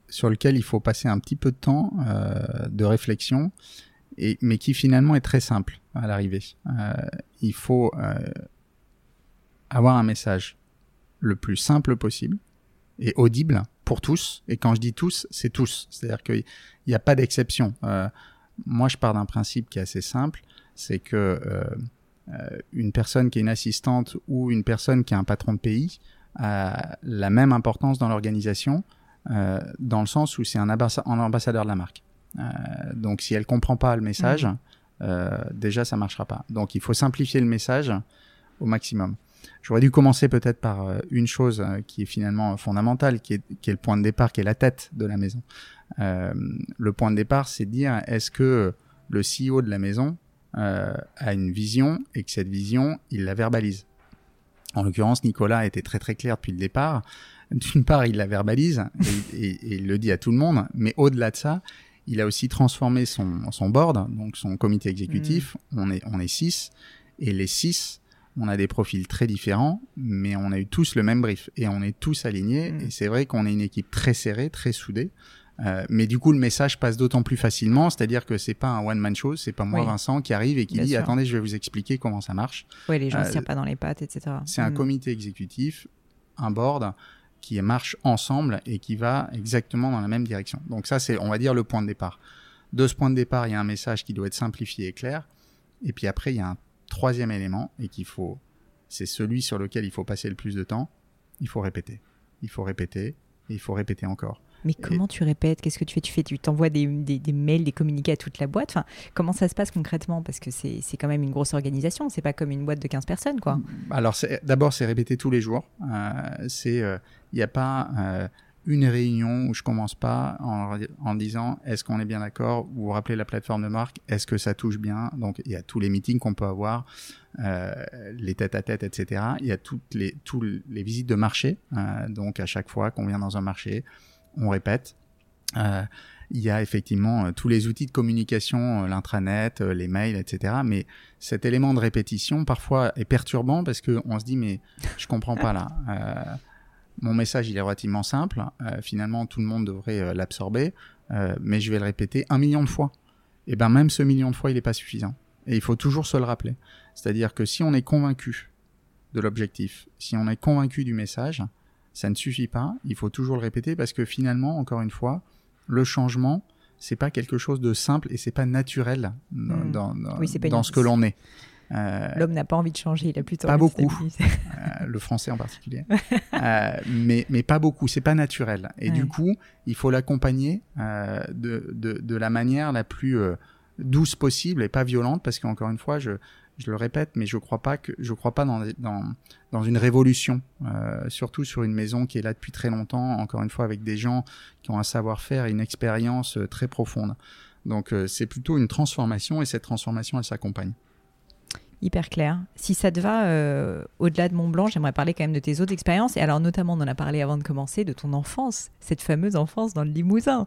sur lequel il faut passer un petit peu de temps de réflexion, mais qui finalement est très simple à l'arrivée. il faut avoir un message le plus simple possible et audible pour tous. Et quand je dis tous, c'est tous. C'est-à-dire qu'il n'y a pas d'exception. Euh, moi, je pars d'un principe qui est assez simple, c'est que euh, euh, une personne qui est une assistante ou une personne qui est un patron de pays a la même importance dans l'organisation, dans le sens où c'est un, ambassadeur de la marque. donc, si elle comprend pas le message, mmh. déjà, ça marchera pas. Donc, il faut simplifier le message au maximum. J'aurais dû commencer peut-être par euh, une chose euh, qui est finalement fondamentale, qui est, qui est, le point de départ, qui est la tête de la maison. Euh, le point de départ, c'est de dire est-ce que le CEO de la maison euh, a une vision et que cette vision, il la verbalise? En l'occurrence, Nicolas a été très très clair depuis le départ. D'une part, il la verbalise et, et, il le dit à tout le monde, mais au-delà de ça, il a aussi transformé son, son board, donc son comité exécutif. Mmh. On est on est six et les six on a des profils très différents, mais on a eu tous le même brief et on est tous alignés. Mm. Et c'est vrai qu'on est une équipe très serrée, très soudée. Euh, mais du coup, le message passe d'autant plus facilement, c'est-à-dire que c'est pas un one man show, c'est pas moi Vincent qui arrive et qui dit attendez, je vais vous expliquer comment ça marche. Oui, les gens ne euh, pas dans les pattes, etc. C'est un mm. comité exécutif, un board qui marche ensemble et qui va exactement dans la même direction. Donc ça, c'est, on va dire, le point de départ. De ce point de départ, il y a un message qui doit être simplifié et clair. Et puis après, il y a un troisième élément et qu'il faut, c'est celui sur lequel il faut passer le plus de temps, il faut répéter. Il faut répéter et il faut répéter encore. Mais comment tu répètes? Qu'est-ce que tu fais? Tu fais, tu t'envoies des, des, mails, des communiqués à toute la boîte? Enfin, comment ça se passe concrètement? Parce que c'est quand même une grosse organisation. C'est pas comme une boîte de 15 personnes, quoi. Alors, d'abord, c'est répéter tous les jours. Euh, c'est, euh, il n'y a pas euh, une réunion où je commence pas en, en disant est-ce qu'on est bien d'accord? Vous vous rappelez la plateforme de marque? Est-ce que ça touche bien? Donc il y a tous les meetings qu'on peut avoir, euh, les têtes à tête, etc. Il y a toutes les tous les visites de marché. Euh, donc à chaque fois qu'on vient dans un marché, on répète. Euh, il y a effectivement euh, tous les outils de communication, euh, l'intranet, euh, les mails, etc. Mais cet élément de répétition parfois est perturbant parce que on se dit mais je comprends pas là. Mon message, il est relativement simple. Euh, finalement, tout le monde devrait euh, l'absorber, euh, mais je vais le répéter un million de fois. Et ben même ce million de fois, il n'est pas suffisant. Et il faut toujours se le rappeler. C'est-à-dire que si on est convaincu de l'objectif, si on est convaincu du message, ça ne suffit pas. Il faut toujours le répéter parce que finalement, encore une fois, le changement, c'est pas quelque chose de simple et c'est pas naturel dans, mmh. dans ce que l'on est. Euh, L'homme n'a pas envie de changer, il a plutôt pas beaucoup. Euh, le français en particulier, euh, mais mais pas beaucoup. C'est pas naturel. Et du coup, il faut l'accompagner de, de, de la manière la plus douce possible et pas violente, parce qu'encore une fois, je je le répète, mais je crois pas que je crois pas dans dans, dans une révolution, euh, surtout sur une maison qui est là depuis très longtemps. Encore une fois, avec des gens qui ont un savoir-faire et une expérience euh, très profonde. Donc euh, c'est plutôt une transformation et cette transformation elle s'accompagne. Hyper clair. Si ça te va, euh, au-delà de Mont Blanc, j'aimerais parler quand même de tes autres expériences. Et alors, notamment, on en a parlé avant de commencer, de ton enfance, cette fameuse enfance dans le Limousin.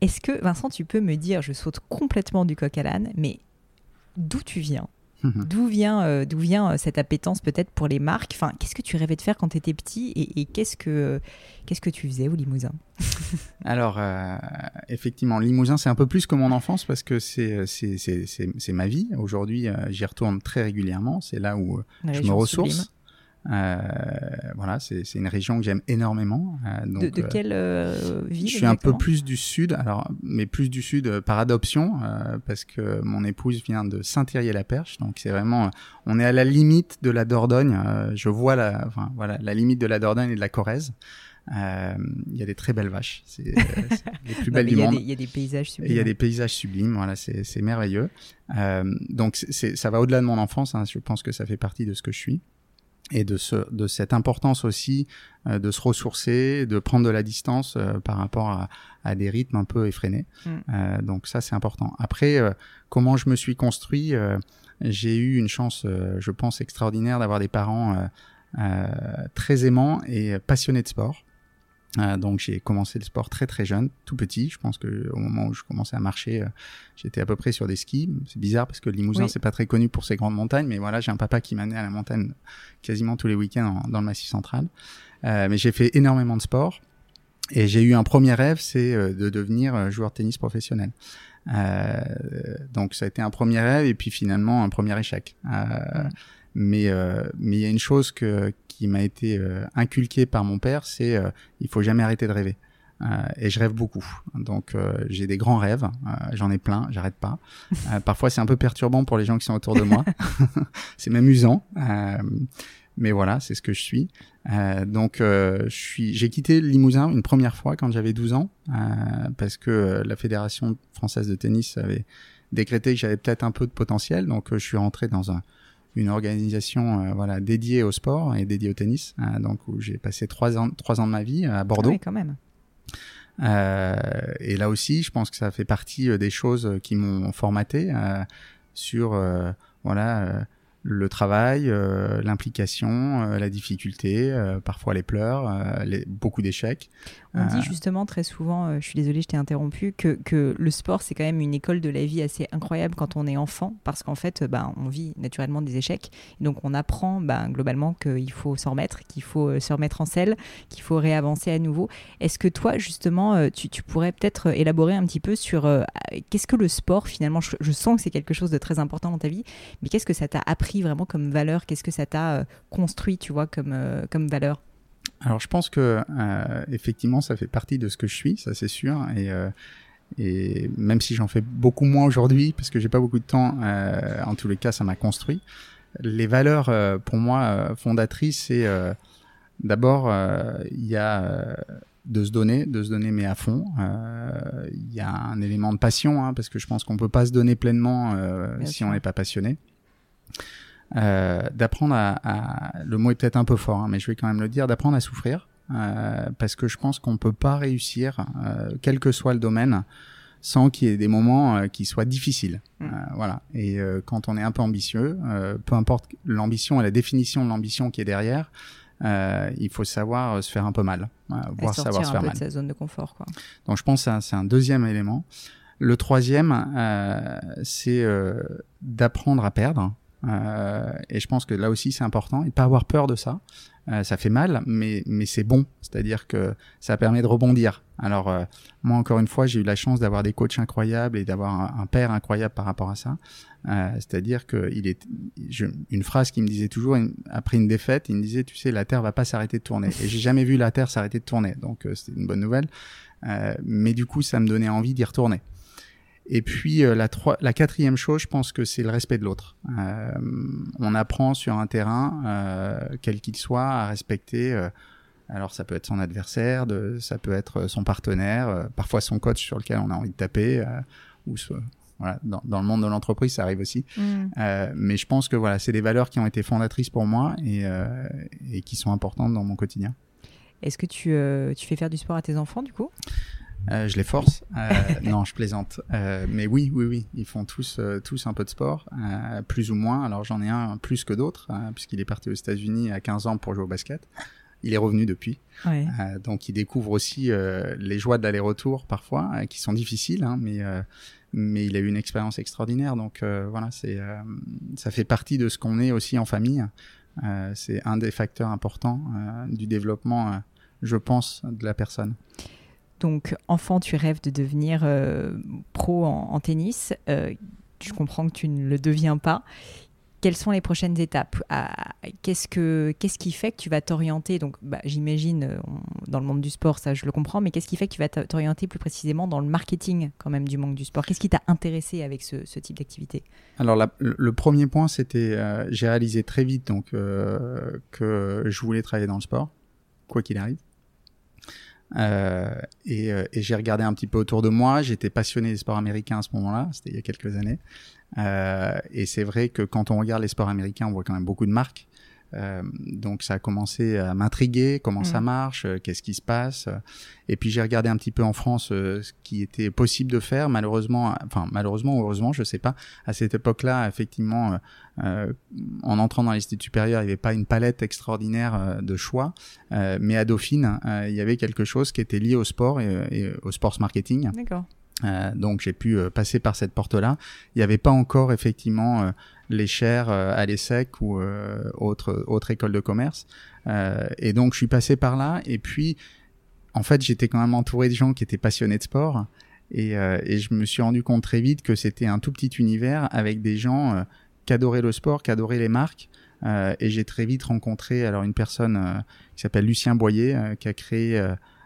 Est-ce que, Vincent, tu peux me dire, je saute complètement du coq à l'âne, mais d'où tu viens? D'où vient, euh, d'où vient euh, cette appétence peut-être pour les marques? Enfin, Qu'est-ce que tu rêvais de faire quand tu étais petit et, qu'est-ce, que, qu'est-ce que tu faisais au Limousin? Alors, euh, effectivement, Limousin, c'est un peu plus que mon enfance parce que c'est, c'est, c'est, c'est, ma vie. Aujourd'hui, j'y retourne très régulièrement. C'est là où je me ressource. Euh, voilà, c'est une région que j'aime énormément. Euh, donc, de, de, quelle euh, ville Je suis un peu plus du sud, alors mais plus du sud par adoption, parce que mon épouse vient de Saint-Thierry-la-Perche, donc c'est vraiment, on est à la limite de la Dordogne. je vois la, enfin, voilà, la limite de la Dordogne et de la Corrèze. Il y a des très belles vaches, c'est les plus belles du monde. Il y a des paysages sublimes. Il y a des paysages sublimes, voilà, c'est merveilleux. donc c'est ça va au-delà de mon enfance. Hein, je pense que ça fait partie de ce que je suis et de, ce, de cette importance aussi euh, de se ressourcer, de prendre de la distance euh, par rapport à, à, des rythmes un peu effrénés. Mm. Euh, donc ça, c'est important. Après, euh, comment je me suis construit J'ai eu une chance, je pense, extraordinaire d'avoir des parents très aimants et passionnés de sport. Euh, donc j'ai commencé le sport très très jeune, tout petit. Je pense que au moment où je commençais à marcher, euh, j'étais à peu près sur des skis. C'est bizarre parce que le Limousin c'est pas très connu pour ses grandes montagnes, mais voilà, j'ai un papa qui m'amenait à la montagne quasiment tous les week-ends dans le Massif Central. Euh, mais j'ai fait énormément de sport et j'ai eu un premier rêve, c'est de devenir joueur de tennis professionnel. donc ça a été un premier rêve et puis finalement un premier échec. Mais mais il y a une chose que qui m'a été euh, inculqué par mon père, c'est euh, il faut jamais arrêter de rêver. Euh, et je rêve beaucoup. Donc j'ai des grands rêves, j'en ai plein, j'arrête pas. parfois c'est un peu perturbant pour les gens qui sont autour de moi. c'est m'amusant. mais voilà, c'est ce que je suis. donc je suis j'ai quitté le Limousin une première fois quand j'avais 12 ans parce que la Fédération française de tennis avait décrété que j'avais peut-être un peu de potentiel. Donc je suis rentré dans un une organisation euh, voilà dédiée au sport et dédiée au tennis. Euh, donc où j'ai passé trois ans trois ans de ma vie à Bordeaux. Oui, quand même. Euh, et là aussi, je pense que ça fait partie euh, des choses qui m'ont formaté sur voilà le travail, euh, l'implication, euh, la difficulté, euh, parfois les pleurs, les, beaucoup d'échecs. On dit justement très souvent, je suis désolée, je t'ai interrompu, que, que, le sport c'est quand même une école de la vie assez incroyable quand on est enfant, parce qu'en fait, ben, on vit naturellement des échecs, donc on apprend ben, globalement qu'il faut s'en remettre, qu'il faut se remettre en selle, qu'il faut réavancer à nouveau. Est-ce que toi, justement, tu, tu pourrais peut-être élaborer un petit peu sur qu'est-ce que le sport finalement? Je, je sens que c'est quelque chose de très important dans ta vie, mais qu'est-ce que ça t'a appris vraiment comme valeur Qu'est-ce que ça t'a euh, construit, tu vois, comme, euh, comme valeur? Alors, je pense que euh, effectivement, ça fait partie de ce que je suis, ça c'est sûr. Et, et même si j'en fais beaucoup moins aujourd'hui, parce que j'ai pas beaucoup de temps, en tous les cas, ça m'a construit. Les valeurs, pour moi, fondatrices, c'est d'abord, il y a de se donner, de se donner mais à fond. Il y a un élément de passion, hein, parce que je pense qu'on peut pas se donner pleinement si on n'est pas passionné. Euh, d'apprendre à, à, le mot est peut-être un peu fort, hein, mais je vais quand même le dire, d'apprendre à souffrir, euh, parce que je pense qu'on peut pas réussir, euh, quel que soit le domaine, sans qu'il y ait des moments euh, qui soient difficiles. Mm. Euh, voilà. Et quand on est un peu ambitieux, peu importe l'ambition et la définition de l'ambition qui est derrière, il faut savoir se faire un peu mal, voir savoir se faire mal. De sa zone de confort, quoi. Donc je pense que c'est un deuxième élément. Le troisième, c'est d'apprendre à perdre. Euh, et je pense que là aussi c'est important et pas avoir peur de ça. Euh, ça fait mal, mais mais c'est bon. C'est-à-dire que ça permet de rebondir. Alors euh, moi encore une fois j'ai eu la chance d'avoir des coachs incroyables et d'avoir un, père incroyable par rapport à ça. Euh, C'est-à-dire que il est je, une phrase qui me disait toujours après une défaite, il me disait tu sais la terre va pas s'arrêter de tourner. Et j'ai jamais vu la terre s'arrêter de tourner, donc euh, c'était une bonne nouvelle. mais du coup ça me donnait envie d'y retourner. Et puis euh, la, la quatrième chose, je pense que c'est le respect de l'autre. Euh, on apprend sur un terrain, euh, quel qu'il soit, à respecter. Alors ça peut être son adversaire, de, ça peut être son partenaire, parfois son coach sur lequel on a envie de taper, ou voilà, dans, dans le monde de l'entreprise, ça arrive aussi. Mm. Euh, mais je pense que voilà, c'est des valeurs qui ont été fondatrices pour moi et, et qui sont importantes dans mon quotidien. Est-ce que tu, tu fais faire du sport à tes enfants du coup? Euh, je les force. Euh, non, je plaisante. Euh, mais oui, oui, oui, ils font tous, euh, tous un peu de sport, euh, plus ou moins. Alors j'en ai un plus que d'autres, hein, puisqu'il est parti aux États-Unis à 15 ans pour jouer au basket. Il est revenu depuis, Ouais. Euh, donc il découvre aussi euh, les joies de l'aller-retour parfois, euh, qui sont difficiles, hein, mais euh, mais il a eu une expérience extraordinaire. Donc euh, voilà, c'est euh, ça fait partie de ce qu'on est aussi en famille. Euh, c'est un des facteurs importants euh, du développement, euh, je pense, de la personne. Donc, enfant, tu rêves de devenir euh, pro en, en tennis. Euh, je comprends que tu ne le deviens pas. Quelles sont les prochaines étapes? Qu'est-ce que qui fait que tu vas t'orienter? Donc, bah, j'imagine euh, dans le monde du sport, ça je le comprends, mais qu'est-ce qui fait que tu vas t'orienter plus précisément dans le marketing quand même du monde du sport? Qu'est-ce qui t'a intéressé avec ce, type d'activité? Alors le premier point, c'était euh, j'ai réalisé très vite donc que je voulais travailler dans le sport, quoi qu'il arrive. Euh, et euh, et j'ai regardé un petit peu autour de moi. J'étais passionné des sports américains à ce moment-là. C'était il y a quelques années. Euh, et c'est vrai que quand on regarde les sports américains, on voit quand même beaucoup de marques. Euh, donc ça a commencé à m'intriguer, comment Mm. ça marche, euh, qu'est-ce qui se passe. Et puis j'ai regardé un petit peu en France euh, ce qui était possible de faire. Malheureusement, enfin malheureusement ou heureusement, je sais pas. À cette époque-là, effectivement, euh, en entrant dans les études supérieures, il n'y avait pas une palette extraordinaire de choix. Euh, mais à Dauphine, euh, il y avait quelque chose qui était lié au sport et, et au sports marketing. D'accord. Euh, donc j'ai pu euh, passer par cette porte-là. Il n'y avait pas encore effectivement euh, les chaires euh, à l'ESSEC ou euh, autre autre école de commerce. Et donc je suis passé par là. Et puis en fait j'étais quand même entouré de gens qui étaient passionnés de sport. Et, et je me suis rendu compte très vite que c'était un tout petit univers avec des gens qui adoraient le sport, qui adoraient les marques. Et j'ai très vite rencontré alors une personne qui s'appelle Lucien Boyer, qui a créé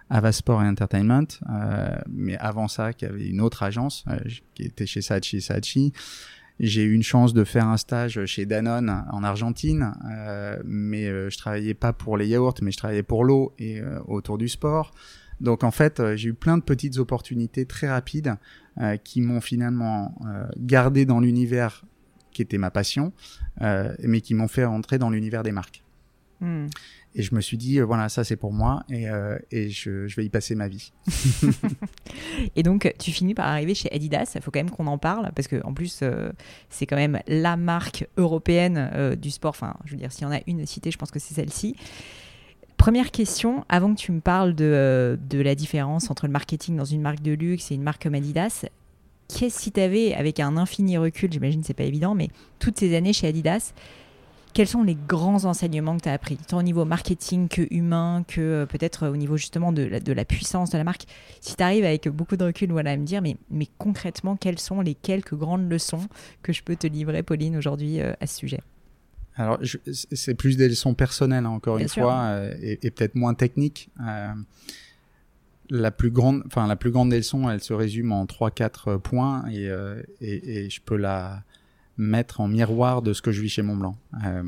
Avasport et Entertainment, euh, mais avant ça, qui avait une autre agence euh, qui était chez Saatchi Saatchi. J'ai eu une chance de faire un stage chez Danone en Argentine, euh, mais euh, je travaillais pas pour les yaourts, mais je travaillais pour l'eau et euh, autour du sport. Donc en fait, euh, j'ai eu plein de petites opportunités très rapides qui m'ont finalement gardé dans l'univers qui était ma passion, mais qui m'ont fait rentrer dans l'univers des marques. Hmm. Et je me suis dit, euh, voilà, ça c'est pour moi et, euh, et je, je vais y passer ma vie. Et donc, tu finis par arriver chez Adidas. Il faut quand même qu'on en parle parce que, en plus, euh, c'est quand même la marque européenne euh, du sport. Enfin, je veux dire, s'il y en a une citée, je pense que c'est celle-ci. Première question, avant que tu me parles de, de la différence entre le marketing dans une marque de luxe et une marque comme Adidas, qu'est-ce si tu avais, avec un infini recul, j'imagine que c'est pas évident, mais toutes ces années chez Adidas, quels sont les grands enseignements que tu as appris Tant au niveau marketing que humain, que euh, peut-être au niveau justement de la, de la puissance de la marque? Si tu arrives avec beaucoup de recul voilà, à me dire, mais, mais concrètement, quelles sont les quelques grandes leçons que je peux te livrer, Pauline, aujourd'hui euh, à ce sujet? Alors, c'est plus des leçons personnelles, hein, encore Bien une sûr. fois, euh, et, et peut-être moins techniques. Euh, la plus grande, enfin la plus grande des leçons, elle se résume en trois quatre points et, euh, et, et je peux la mettre en miroir de ce que je vis chez Montblanc. Euh,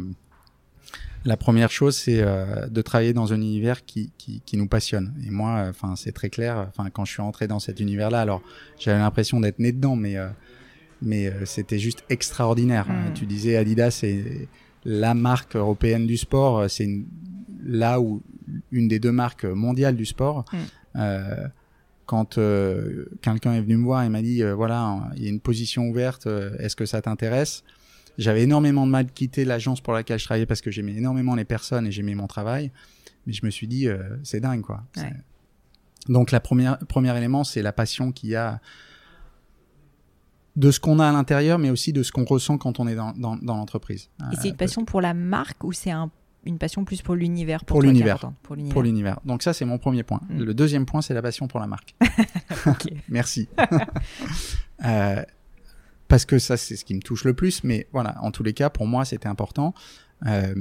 la première chose, c'est euh, de travailler dans un univers qui, qui, qui nous passionne. Et moi, enfin, c'est très clair. Enfin, quand je suis entré dans cet univers-là, alors j'avais l'impression d'être né dedans, mais euh, mais c'était juste extraordinaire. Mm. Euh, Tu disais Adidas, c'est la marque européenne du sport. C'est là où une des deux marques mondiales du sport. Mm. Quand euh, quelqu'un est venu me voir et m'a dit euh, voilà, il y a une position ouverte, euh, est-ce que ça t'intéresse? J'avais énormément de mal de quitter l'agence pour laquelle je travaillais parce que j'aimais énormément les personnes et j'aimais mon travail. Mais je me suis dit, c'est dingue quoi. Ouais. Donc la première premier élément, c'est la passion qu'il y a de ce qu'on a à l'intérieur, mais aussi de ce qu'on ressent quand on est dans, dans, dans l'entreprise. Et c'est une passion pour la marque ou c'est un- une passion plus pour l'univers Pour Pour l'univers. pour l'univers. Donc ça, c'est mon premier point. Mm. Le deuxième point, c'est la passion pour la marque. Merci. Euh, parce que ça, c'est ce qui me touche le plus. Mais voilà, en tous les cas, pour moi, c'était important. Euh,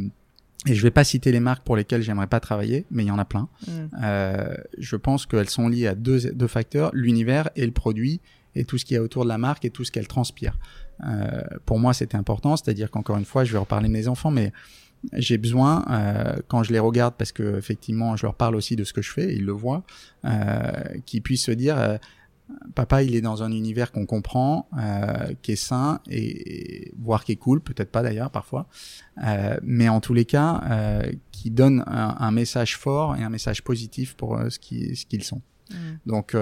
et je vais pas citer les marques pour lesquelles j'aimerais pas travailler, mais il y en a plein. Hmm. Euh, je pense qu'elles sont liées à deux, deux facteurs, l'univers et le produit, et tout ce qu'il y a autour de la marque et tout ce qu'elle transpire. Pour moi, c'était important, c'est-à-dire qu'encore une fois, je vais reparler de mes enfants, mais j'ai besoin, euh, quand je les regarde, parce que effectivement, je leur parle aussi de ce que je fais, ils le voient, euh, qu'ils puissent se dire, euh, Papa, il est dans un univers qu'on comprend, euh, qui est sain et, voire qui est cool, peut-être pas d'ailleurs parfois, euh, mais en tous les cas, euh, qui donne un, message fort et un message positif pour ce qui ce qu'ils sont. Mm. Donc,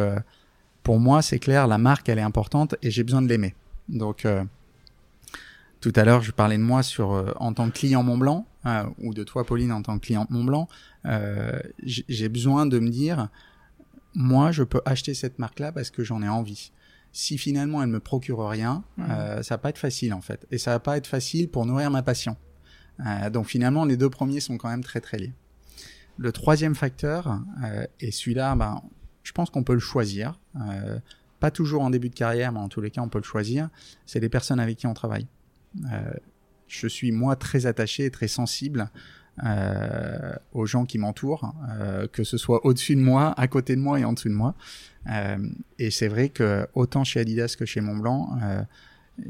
pour moi, c'est clair, la marque, elle est importante et j'ai besoin de l'aimer. Donc, tout à l'heure, je parlais de moi sur en tant que client Mont Blanc ou de toi, Pauline, en tant que cliente Mont Blanc. j'ai besoin de me dire moi, je peux acheter cette marque-là parce que j'en ai envie. Si finalement elle me procure rien, mmh. euh, ça va pas être facile en fait, et ça va pas être facile pour nourrir ma passion. Euh, donc finalement, les deux premiers sont quand même très très liés. Le troisième facteur, euh, et celui-là, ben, je pense qu'on peut le choisir. Euh, pas toujours en début de carrière, mais en tous les cas, on peut le choisir. C'est les personnes avec qui on travaille. Euh, je suis moi très attaché et très sensible euh, aux gens qui m'entourent, euh, que ce soit au-dessus de moi, à côté de moi et en dessous de moi. Et c'est vrai que autant chez Adidas que chez Montblanc,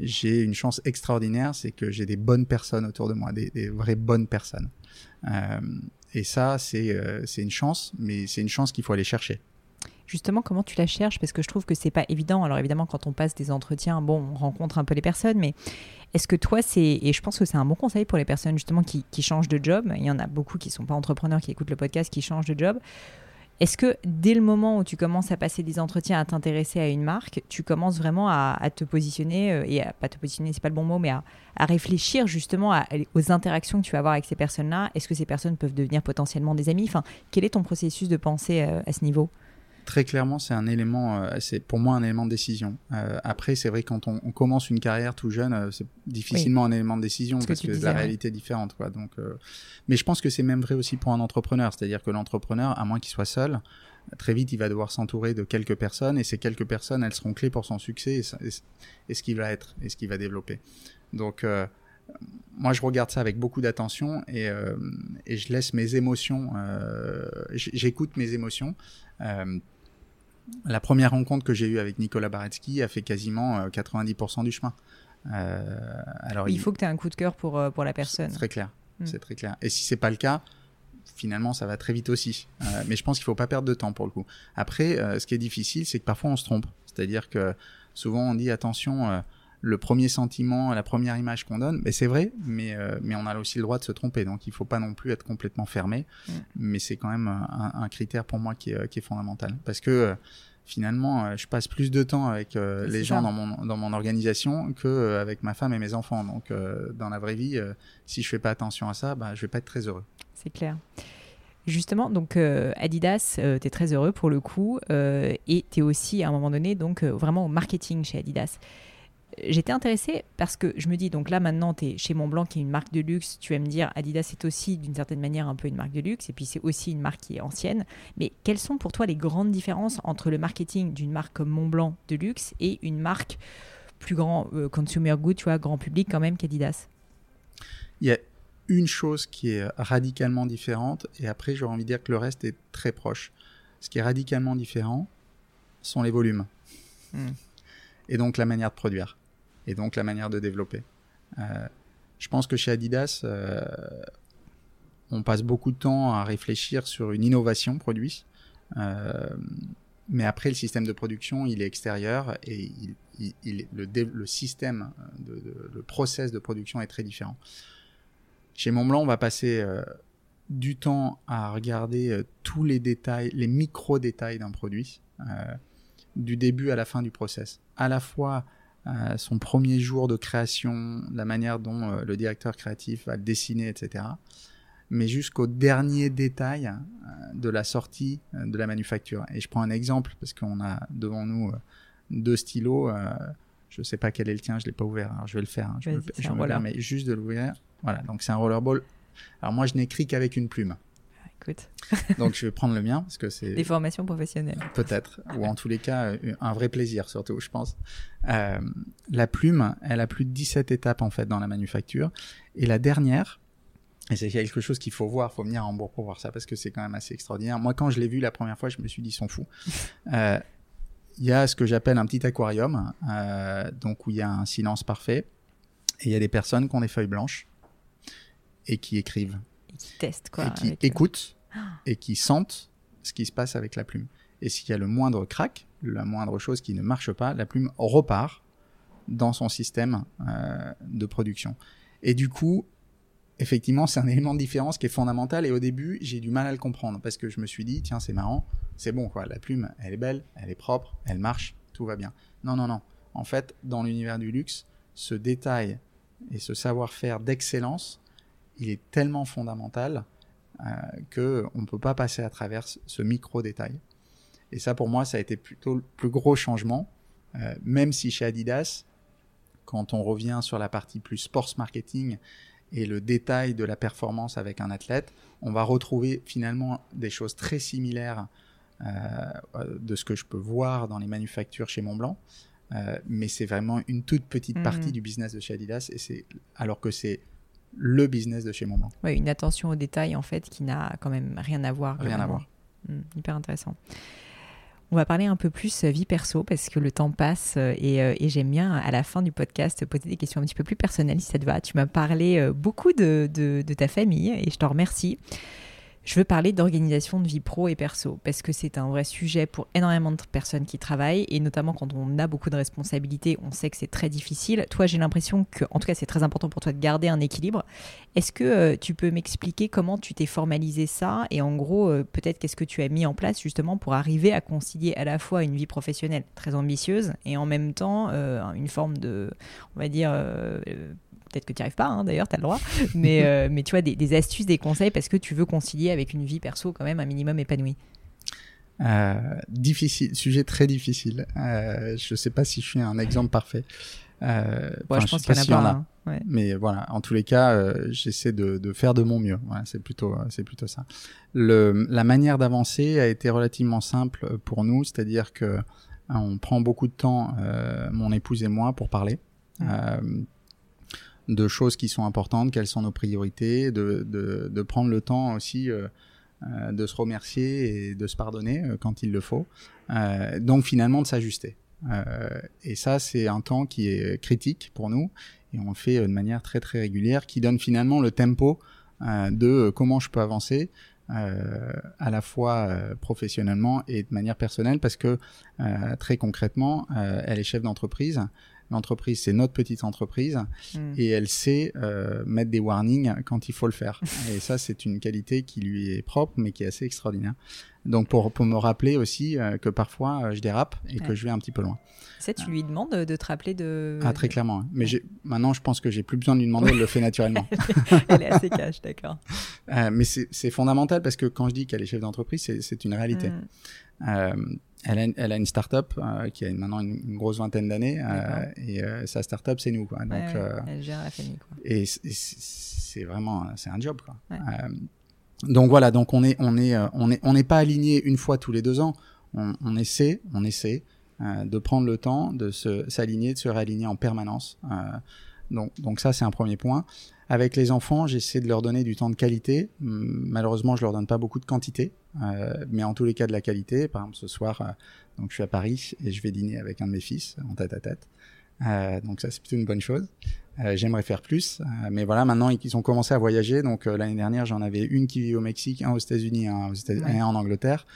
j'ai une chance extraordinaire, c'est que j'ai des bonnes personnes autour de moi, des, vraies bonnes personnes. et ça, c'est une chance, mais c'est une chance qu'il faut aller chercher justement comment tu la cherches? Parce que je trouve que c'est pas évident. Alors évidemment quand on passe des entretiens, bon, on rencontre un peu les personnes, mais est-ce que toi c'est et je pense que c'est un bon conseil pour les personnes justement qui, changent de job. Il y en a beaucoup qui sont pas entrepreneurs qui écoutent le podcast qui changent de job. Est-ce que dès le moment où tu commences à passer des entretiens, à t'intéresser à une marque, tu commences vraiment à, te positionner, euh, et à pas te positionner, c'est pas le bon mot, mais à, réfléchir justement aux interactions que tu vas avoir avec ces personnes-là? Est-ce que ces personnes peuvent devenir potentiellement des amis? Enfin, quel est ton processus de pensée euh, à ce niveau? Très clairement, c'est un élément, euh, c'est pour moi un élément de décision. Euh, après, c'est vrai quand on, commence une carrière tout jeune, euh, c'est difficilement un élément de décision parce que, la réalité est différente, quoi. Donc, mais je pense que c'est même vrai aussi pour un entrepreneur, c'est-à-dire que l'entrepreneur, à moins qu'il soit seul, très vite, il va devoir s'entourer de quelques personnes et ces quelques personnes, elles seront clés pour son succès et, ce qu'il va être et ce qu'il va développer. Donc moi, je regarde ça avec beaucoup d'attention et, et, je laisse mes émotions, j'écoute mes émotions la première rencontre que j'ai eue avec Nicolas Baretsky a fait quasiment 90% euh, du chemin. Euh, alors il, faut que tu aies un coup de cœur pour, euh, pour la personne. C'est très clair. Hmm. C'est très clair. Et si c'est pas le cas, finalement, ça va très vite aussi. mais je pense qu'il faut pas perdre de temps pour le coup. Après, ce qui est difficile, c'est que parfois on se trompe. C'est-à-dire que souvent on dit attention, le premier sentiment, la première image qu'on donne, mais c'est vrai, mais, euh, mais on a aussi le droit de se tromper, donc il faut pas non plus être complètement fermé, mm. mais c'est quand même un, critère pour moi qui est, qui est fondamental, parce que euh, finalement, euh, je passe plus de temps avec les gens dans mon, dans mon organisation que avec ma femme et mes enfants, donc dans la vraie vie, si je fais pas attention à ça, bah, je vais pas être très heureux. C'est clair. Justement, donc Adidas, tu es très heureux pour le coup, et tu es aussi à un moment donné donc vraiment au marketing chez Adidas j'étais intéressée parce que je me dis, donc là maintenant, tu es chez Montblanc qui est une marque de luxe, tu vas me dire, Adidas c'est aussi d'une certaine manière un peu une marque de luxe, et puis c'est aussi une marque qui est ancienne. Mais quelles sont pour toi les grandes différences entre le marketing d'une marque comme Montblanc de luxe et une marque plus grand euh, consumer good, tu vois, grand public quand même qu'Adidas? Il y a une chose qui est radicalement différente, et après j'aurais envie de dire que le reste est très proche. Ce qui est radicalement différent sont les volumes. Hmm. Et donc la manière de produire et donc la manière de développer. Euh, je pense que chez Adidas, euh, on passe beaucoup de temps à réfléchir sur une innovation produit, euh, mais après le système de production, il est extérieur et le, système, le process de production est très différent. Chez Montblanc, on va passer du temps à regarder tous les détails, les micro-détails d'un produit, du début à la fin du process. À la fois son premier jour de création, la manière dont euh, le directeur créatif va le dessiner, etc. Mais jusqu'au dernier détail euh, de la sortie euh, de la manufacture. Et je prends un exemple parce qu'on a devant nous deux stylos. je ne sais pas quel est le tien, je l'ai pas ouvert. Alors je vais le faire. Hein. Je, me, je permets juste de l'ouvrir. Voilà, donc c'est un rollerball. Alors moi, je n'écris qu'avec une plume. Donc je vais prendre le mien parce que c'est des formations professionnelles. Peut-être, ou en tous les cas un vrai plaisir surtout, je pense. Euh, la plume, elle a plus de 17 étapes en fait dans la manufacture, et la dernière, et c'est quelque chose qu'il faut voir, faut venir à Hambourg pour voir ça parce que c'est quand même assez extraordinaire. Moi, quand je l'ai vu la première fois, je me suis dit, ils sont fous. Euh, il y a ce que j'appelle un petit aquarium, euh, donc où il y a un silence parfait, et il y a des personnes qui ont des feuilles blanches et qui écrivent. Qui testent, quoi. Et qui écoutent et qui sentent ce qui se passe avec la plume. Et s'il y a le moindre crack, la moindre chose qui ne marche pas, la plume repart dans son système euh, de production. Et du coup, effectivement, c'est un élément de différence qui est fondamental. Et au début, j'ai du mal à le comprendre parce que je me suis dit, tiens, c'est marrant, c'est bon, quoi. La plume, elle est belle, elle est propre, elle marche, tout va bien. Non, non, non. En fait, dans l'univers du luxe, ce détail et ce savoir-faire d'excellence, il est tellement fondamental euh, que on ne peut pas passer à travers ce micro détail. Et ça, pour moi, ça a été plutôt le plus gros changement. Euh, même si chez Adidas, quand on revient sur la partie plus sports marketing et le détail de la performance avec un athlète, on va retrouver finalement des choses très similaires euh, de ce que je peux voir dans les manufactures chez Montblanc. Euh, mais c'est vraiment une toute petite partie Mhm. du business de chez Adidas, et c'est alors que c'est le business de chez Montblanc. Ouais, une attention aux détails en fait qui n'a quand même rien à voir. Rien à voir. Hmm, hyper intéressant. On va parler un peu plus euh, vie perso parce que le temps passe euh, et, euh, et j'aime bien à la fin du podcast poser des questions un petit peu plus personnelles si ça te va. Tu m'as parlé beaucoup de, de- de ta famille et je t'en remercie. Je veux parler d'organisation de vie pro et perso parce que c'est un vrai sujet pour énormément de personnes qui travaillent et notamment quand on a beaucoup de responsabilités, on sait que c'est très difficile. Toi, j'ai l'impression que, en tout cas, c'est très important pour toi de garder un équilibre. Est-ce que euh, tu peux m'expliquer comment tu t'es formalisé ça et en gros, euh, peut-être qu'est-ce que tu as mis en place justement pour arriver à concilier à la fois une vie professionnelle très ambitieuse et en même temps euh, une forme de, on va dire, peut-être que tu n'y arrives pas hein, d'ailleurs, tu as le droit, mais, euh, mais tu vois, des, des astuces, des conseils parce que tu veux concilier avec une vie perso quand même un minimum épanouie. Euh, difficile, sujet très difficile. Euh, je sais pas si je suis un exemple parfait. Euh, je pense qu'il y en a s'il y en pas. a. hein. Ouais. Mais voilà, en tous les cas, euh, j'essaie de, de faire de mon mieux. Voilà, c'est plutôt, c'est plutôt ça. Le, la manière d'avancer a été relativement simple pour nous, c'est-à-dire que on prend beaucoup de temps, euh, mon épouse et moi, pour parler. De choses qui sont importantes, quelles sont nos priorités, de, de, de prendre le temps aussi euh, euh, de se remercier et de se pardonner euh, quand il le faut. Euh, donc finalement de s'ajuster. Et ça, c'est un temps qui est critique pour nous et on le fait de manière très très régulière, qui donne finalement le tempo de comment je peux avancer à la fois professionnellement et de manière personnelle, parce que très concrètement, elle est chef d'entreprise. L'entreprise, c'est notre petite entreprise Mm. et elle sait euh, mettre des warnings quand il faut le faire. Et ça, c'est une qualité qui lui est propre, mais qui est assez extraordinaire. Donc pour, pour me rappeler aussi euh, que parfois euh, je dérape et que je vais un petit peu loin. Ça, tu lui demandes de, te rappeler de. Ah très clairement. hein. Mais maintenant, je pense que j'ai plus besoin de lui demander, elle le fait naturellement. Elle est assez cash, d'accord. Mais c'est fondamental parce que quand je dis qu'elle est chef d'entreprise, c'est- c'est une réalité. Mm. Elle, a, une- elle a une start-up euh, qui a maintenant une, une grosse vingtaine d'années euh, et euh, sa start-up c'est nous quoi. Donc Ouais, ouais, euh, Elle gère la famille, quoi. et c'est vraiment c'est un job quoi. Ouais. Euh, donc voilà, donc on est on est euh, on est on n'est pas aligné une fois tous les deux ans. On, on essaie on essaie euh, de prendre le temps de se s'aligner, de se réaligner en permanence. Euh, donc donc ça c'est un premier point. Avec les enfants, j'essaie de leur donner du temps de qualité. Hum, Malheureusement, je leur donne pas beaucoup de quantité, euh, mais en tous les cas de la qualité. Par exemple, ce soir, euh, donc je suis à Paris et je vais dîner avec un de mes fils en tête à tête. Euh, donc ça c'est plutôt une bonne chose. Euh, J'aimerais faire plus, euh, mais voilà, maintenant ils ont commencé à voyager. Donc l'année dernière, j'en avais une qui vit au Mexique, un aux États-Unis, un, aux États Ouais. un en Angleterre.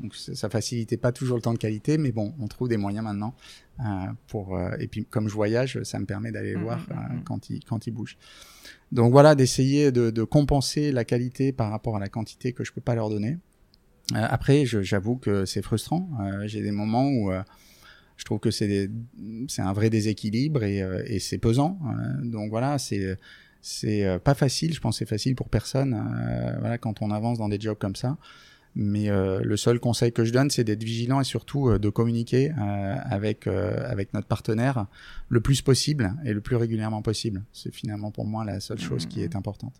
Donc ça facilitait pas toujours le temps de qualité, mais bon, on trouve des moyens maintenant euh, pour. euh, et puis comme je voyage, ça me permet d'aller Mhm, voir euh, mhm. quand ils quand ils bougent. Donc voilà, d'essayer de, de compenser la qualité par rapport à la quantité que je peux pas leur donner. Euh, après, j'avoue que c'est frustrant. Euh, J'ai des moments où euh, je trouve que c'est un vrai déséquilibre et, euh, et c'est pesant. Euh, donc voilà, c'est c'est euh, pas facile. Je pense c'est facile pour personne. voilà, quand on avance dans des jobs comme ça. Mais euh, le seul conseil que je donne, c'est d'être vigilant et surtout euh, de communiquer euh, avec euh, avec notre partenaire le plus possible et le plus régulièrement possible. C'est finalement pour moi la seule chose qui est importante.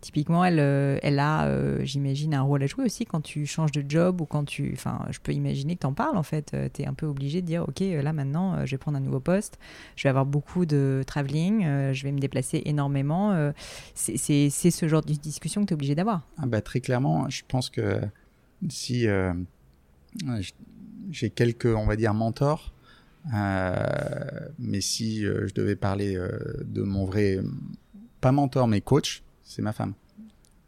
Typiquement, elle, euh, elle a, euh, j'imagine, un rôle à jouer aussi quand tu changes de job ou quand tu. Enfin, je peux imaginer que tu en parles en fait. tu es un peu obligé de dire Ok, euh, là maintenant, euh, je vais prendre un nouveau poste, je vais avoir beaucoup de travelling, euh, je vais me déplacer énormément. euh, c'est ce genre de discussion que tu es obligé d'avoir. Ah bah, très clairement, je pense que si euh, j'ai quelques, on va dire, mentors, euh, mais si euh, je devais parler euh, de mon vrai, pas mentor, mais coach, c'est ma femme.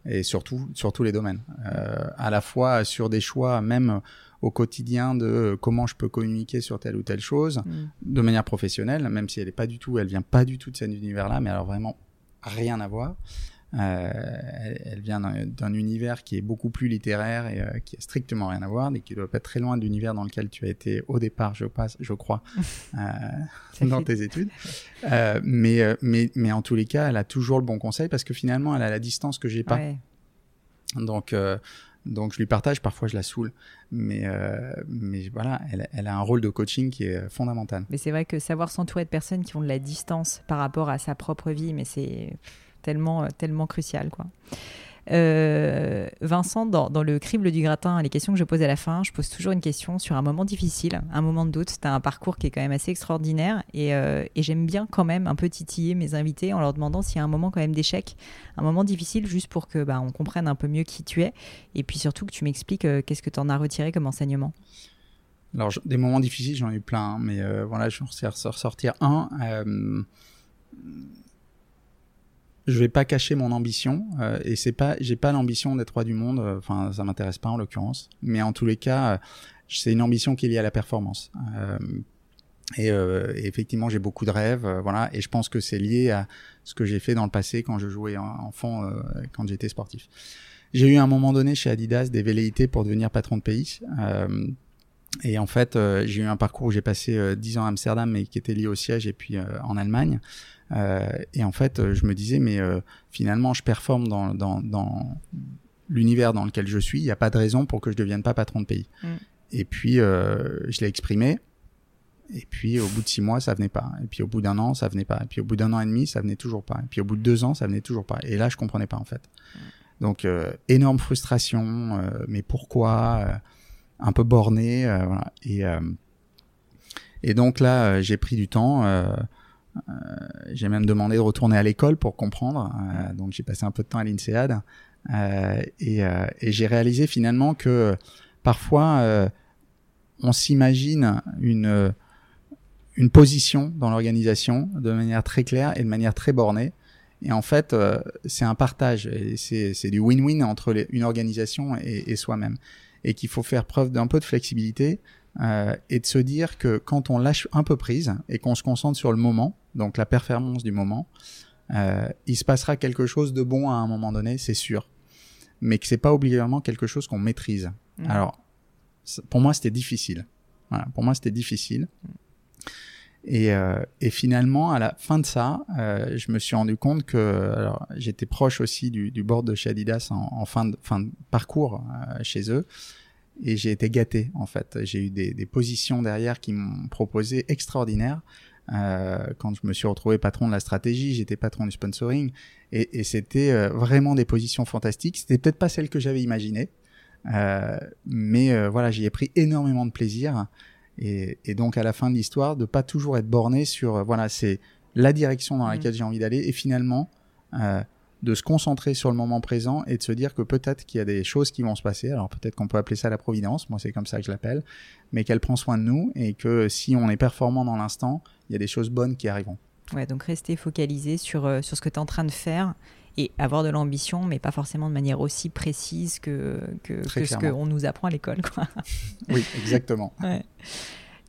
et surtout sur tous les domaines. Euh, à la fois sur des choix même au quotidien de comment je peux communiquer sur telle ou telle chose Mm. de manière professionnelle, même si elle est pas du tout, elle vient pas du tout de cet univers-là, mais alors vraiment rien à voir. Euh, elle, elle vient d'un d'un univers qui est beaucoup plus littéraire et euh, qui a strictement rien à voir, et qui doit pas être très loin de l'univers dans lequel tu as été au départ, je passe, je crois, euh, dans tes études. Mais, mais, mais en tous les cas, elle a toujours le bon conseil parce que finalement, elle a la distance que j'ai pas. Ouais. Donc, donc je lui partage, parfois je la saoule, mais, euh, mais voilà, elle, elle a un rôle de coaching qui est fondamental. Mais c'est vrai que savoir s'entourer de personnes qui ont de la distance par rapport à sa propre vie, mais c'est tellement, euh, tellement crucial, quoi. Euh, Vincent, dans, dans le crible du gratin, les questions que je pose à la fin, je pose toujours une question sur un moment difficile, un moment de doute. Tu as un parcours qui est quand même assez extraordinaire et, euh, et j'aime bien quand même un peu titiller mes invités en leur demandant s'il y a un moment quand même d'échec, un moment difficile juste pour que bah, on comprenne un peu mieux qui tu es et puis surtout que tu m'expliques qu'est-ce que tu en as retiré comme enseignement. Alors, des moments difficiles, j'en ai eu plein, hein, mais voilà, je vais ressortir un. Euh, je vais pas cacher mon ambition, euh, et c'est pas, j'ai pas l'ambition d'être roi du monde. euh, Enfin, ça m'intéresse pas en l'occurrence, mais en tous les cas, euh, c'est une ambition qui est liée à la performance. Euh, et, euh, et effectivement, j'ai beaucoup de rêves, euh, voilà, et je pense que c'est lié à ce que j'ai fait dans le passé quand je jouais en- enfant, euh, quand j'étais sportif. J'ai eu à un moment donné chez Adidas des velléités pour devenir patron de pays. Et en fait, euh, j'ai eu un parcours où j'ai passé euh, 10 ans à Amsterdam, mais qui était lié au siège, et puis euh, en Allemagne. Euh, et en fait, je me disais, mais finalement, je performe dans, dans, dans l'univers dans lequel je suis. Il n'y a pas de raison pour que je devienne pas patron de pays. Mm. Et puis, je l'ai exprimé. Et puis, au bout de six mois, ça venait pas. Et puis, au bout d'un an, ça venait pas. Et puis, au bout d'un an et demi, ça venait toujours pas. Et puis, au bout de deux ans, ça venait toujours pas. Et là, je comprenais pas, en fait. Donc, euh, énorme frustration. mais pourquoi Un peu borné. euh, voilà. Et, euh, et donc, là, euh, j'ai pris du temps. j'ai même demandé de retourner à l'école pour comprendre. Donc, j'ai passé un peu de temps à l'INSEAD. Et et j'ai réalisé finalement que parfois, on s'imagine une, une position dans l'organisation de manière très claire et de manière très bornée. Et en fait, euh, c'est un partage, c'est c'est du win-win entre une organisation et, et soi-même. Et qu'il faut faire preuve d'un peu de flexibilité euh, et de se dire que quand on lâche un peu prise et qu'on se concentre sur le moment, donc la performance du moment, euh, il se passera quelque chose de bon à un moment donné, c'est sûr. Mais que c'est pas obligatoirement quelque chose qu'on maîtrise. Mm. Alors, pour moi, c'était difficile. Voilà, pour moi, c'était difficile. Et, euh, et finalement, à la fin de ça, euh, je me suis rendu compte que j'étais proche aussi du, du board de chez Adidas en, en fin, de, fin de parcours euh, chez eux. Et j'ai été gâté, en fait. J'ai eu des, des positions derrière qui m'ont proposé extraordinaires. Euh, quand je me suis retrouvé patron de la stratégie, j'étais patron du sponsoring. Et, et c'était euh, vraiment des positions fantastiques. C'était peut-être pas celles que j'avais imaginées. Euh, mais voilà, j'y ai pris énormément de plaisir. Et, et donc à la fin de l'histoire, de pas toujours être borné sur euh, voilà, c'est la direction dans laquelle j'ai envie d'aller. Et finalement, euh, de se concentrer sur le moment présent et de se dire que peut-être qu'il y a des choses qui vont se passer. Alors peut-être qu'on peut appeler ça la providence. Moi, c'est comme ça que je l'appelle. Mais qu'elle prend soin de nous et que si on est performant dans l'instant, il y a des choses bonnes qui arriveront. Ouais, donc rester focalisé sur, euh, sur ce que tu es en train de faire et avoir de l'ambition, mais pas forcément de manière aussi précise que, que, ce qu'on nous apprend à l'école. quoi. Oui, exactement. Ouais.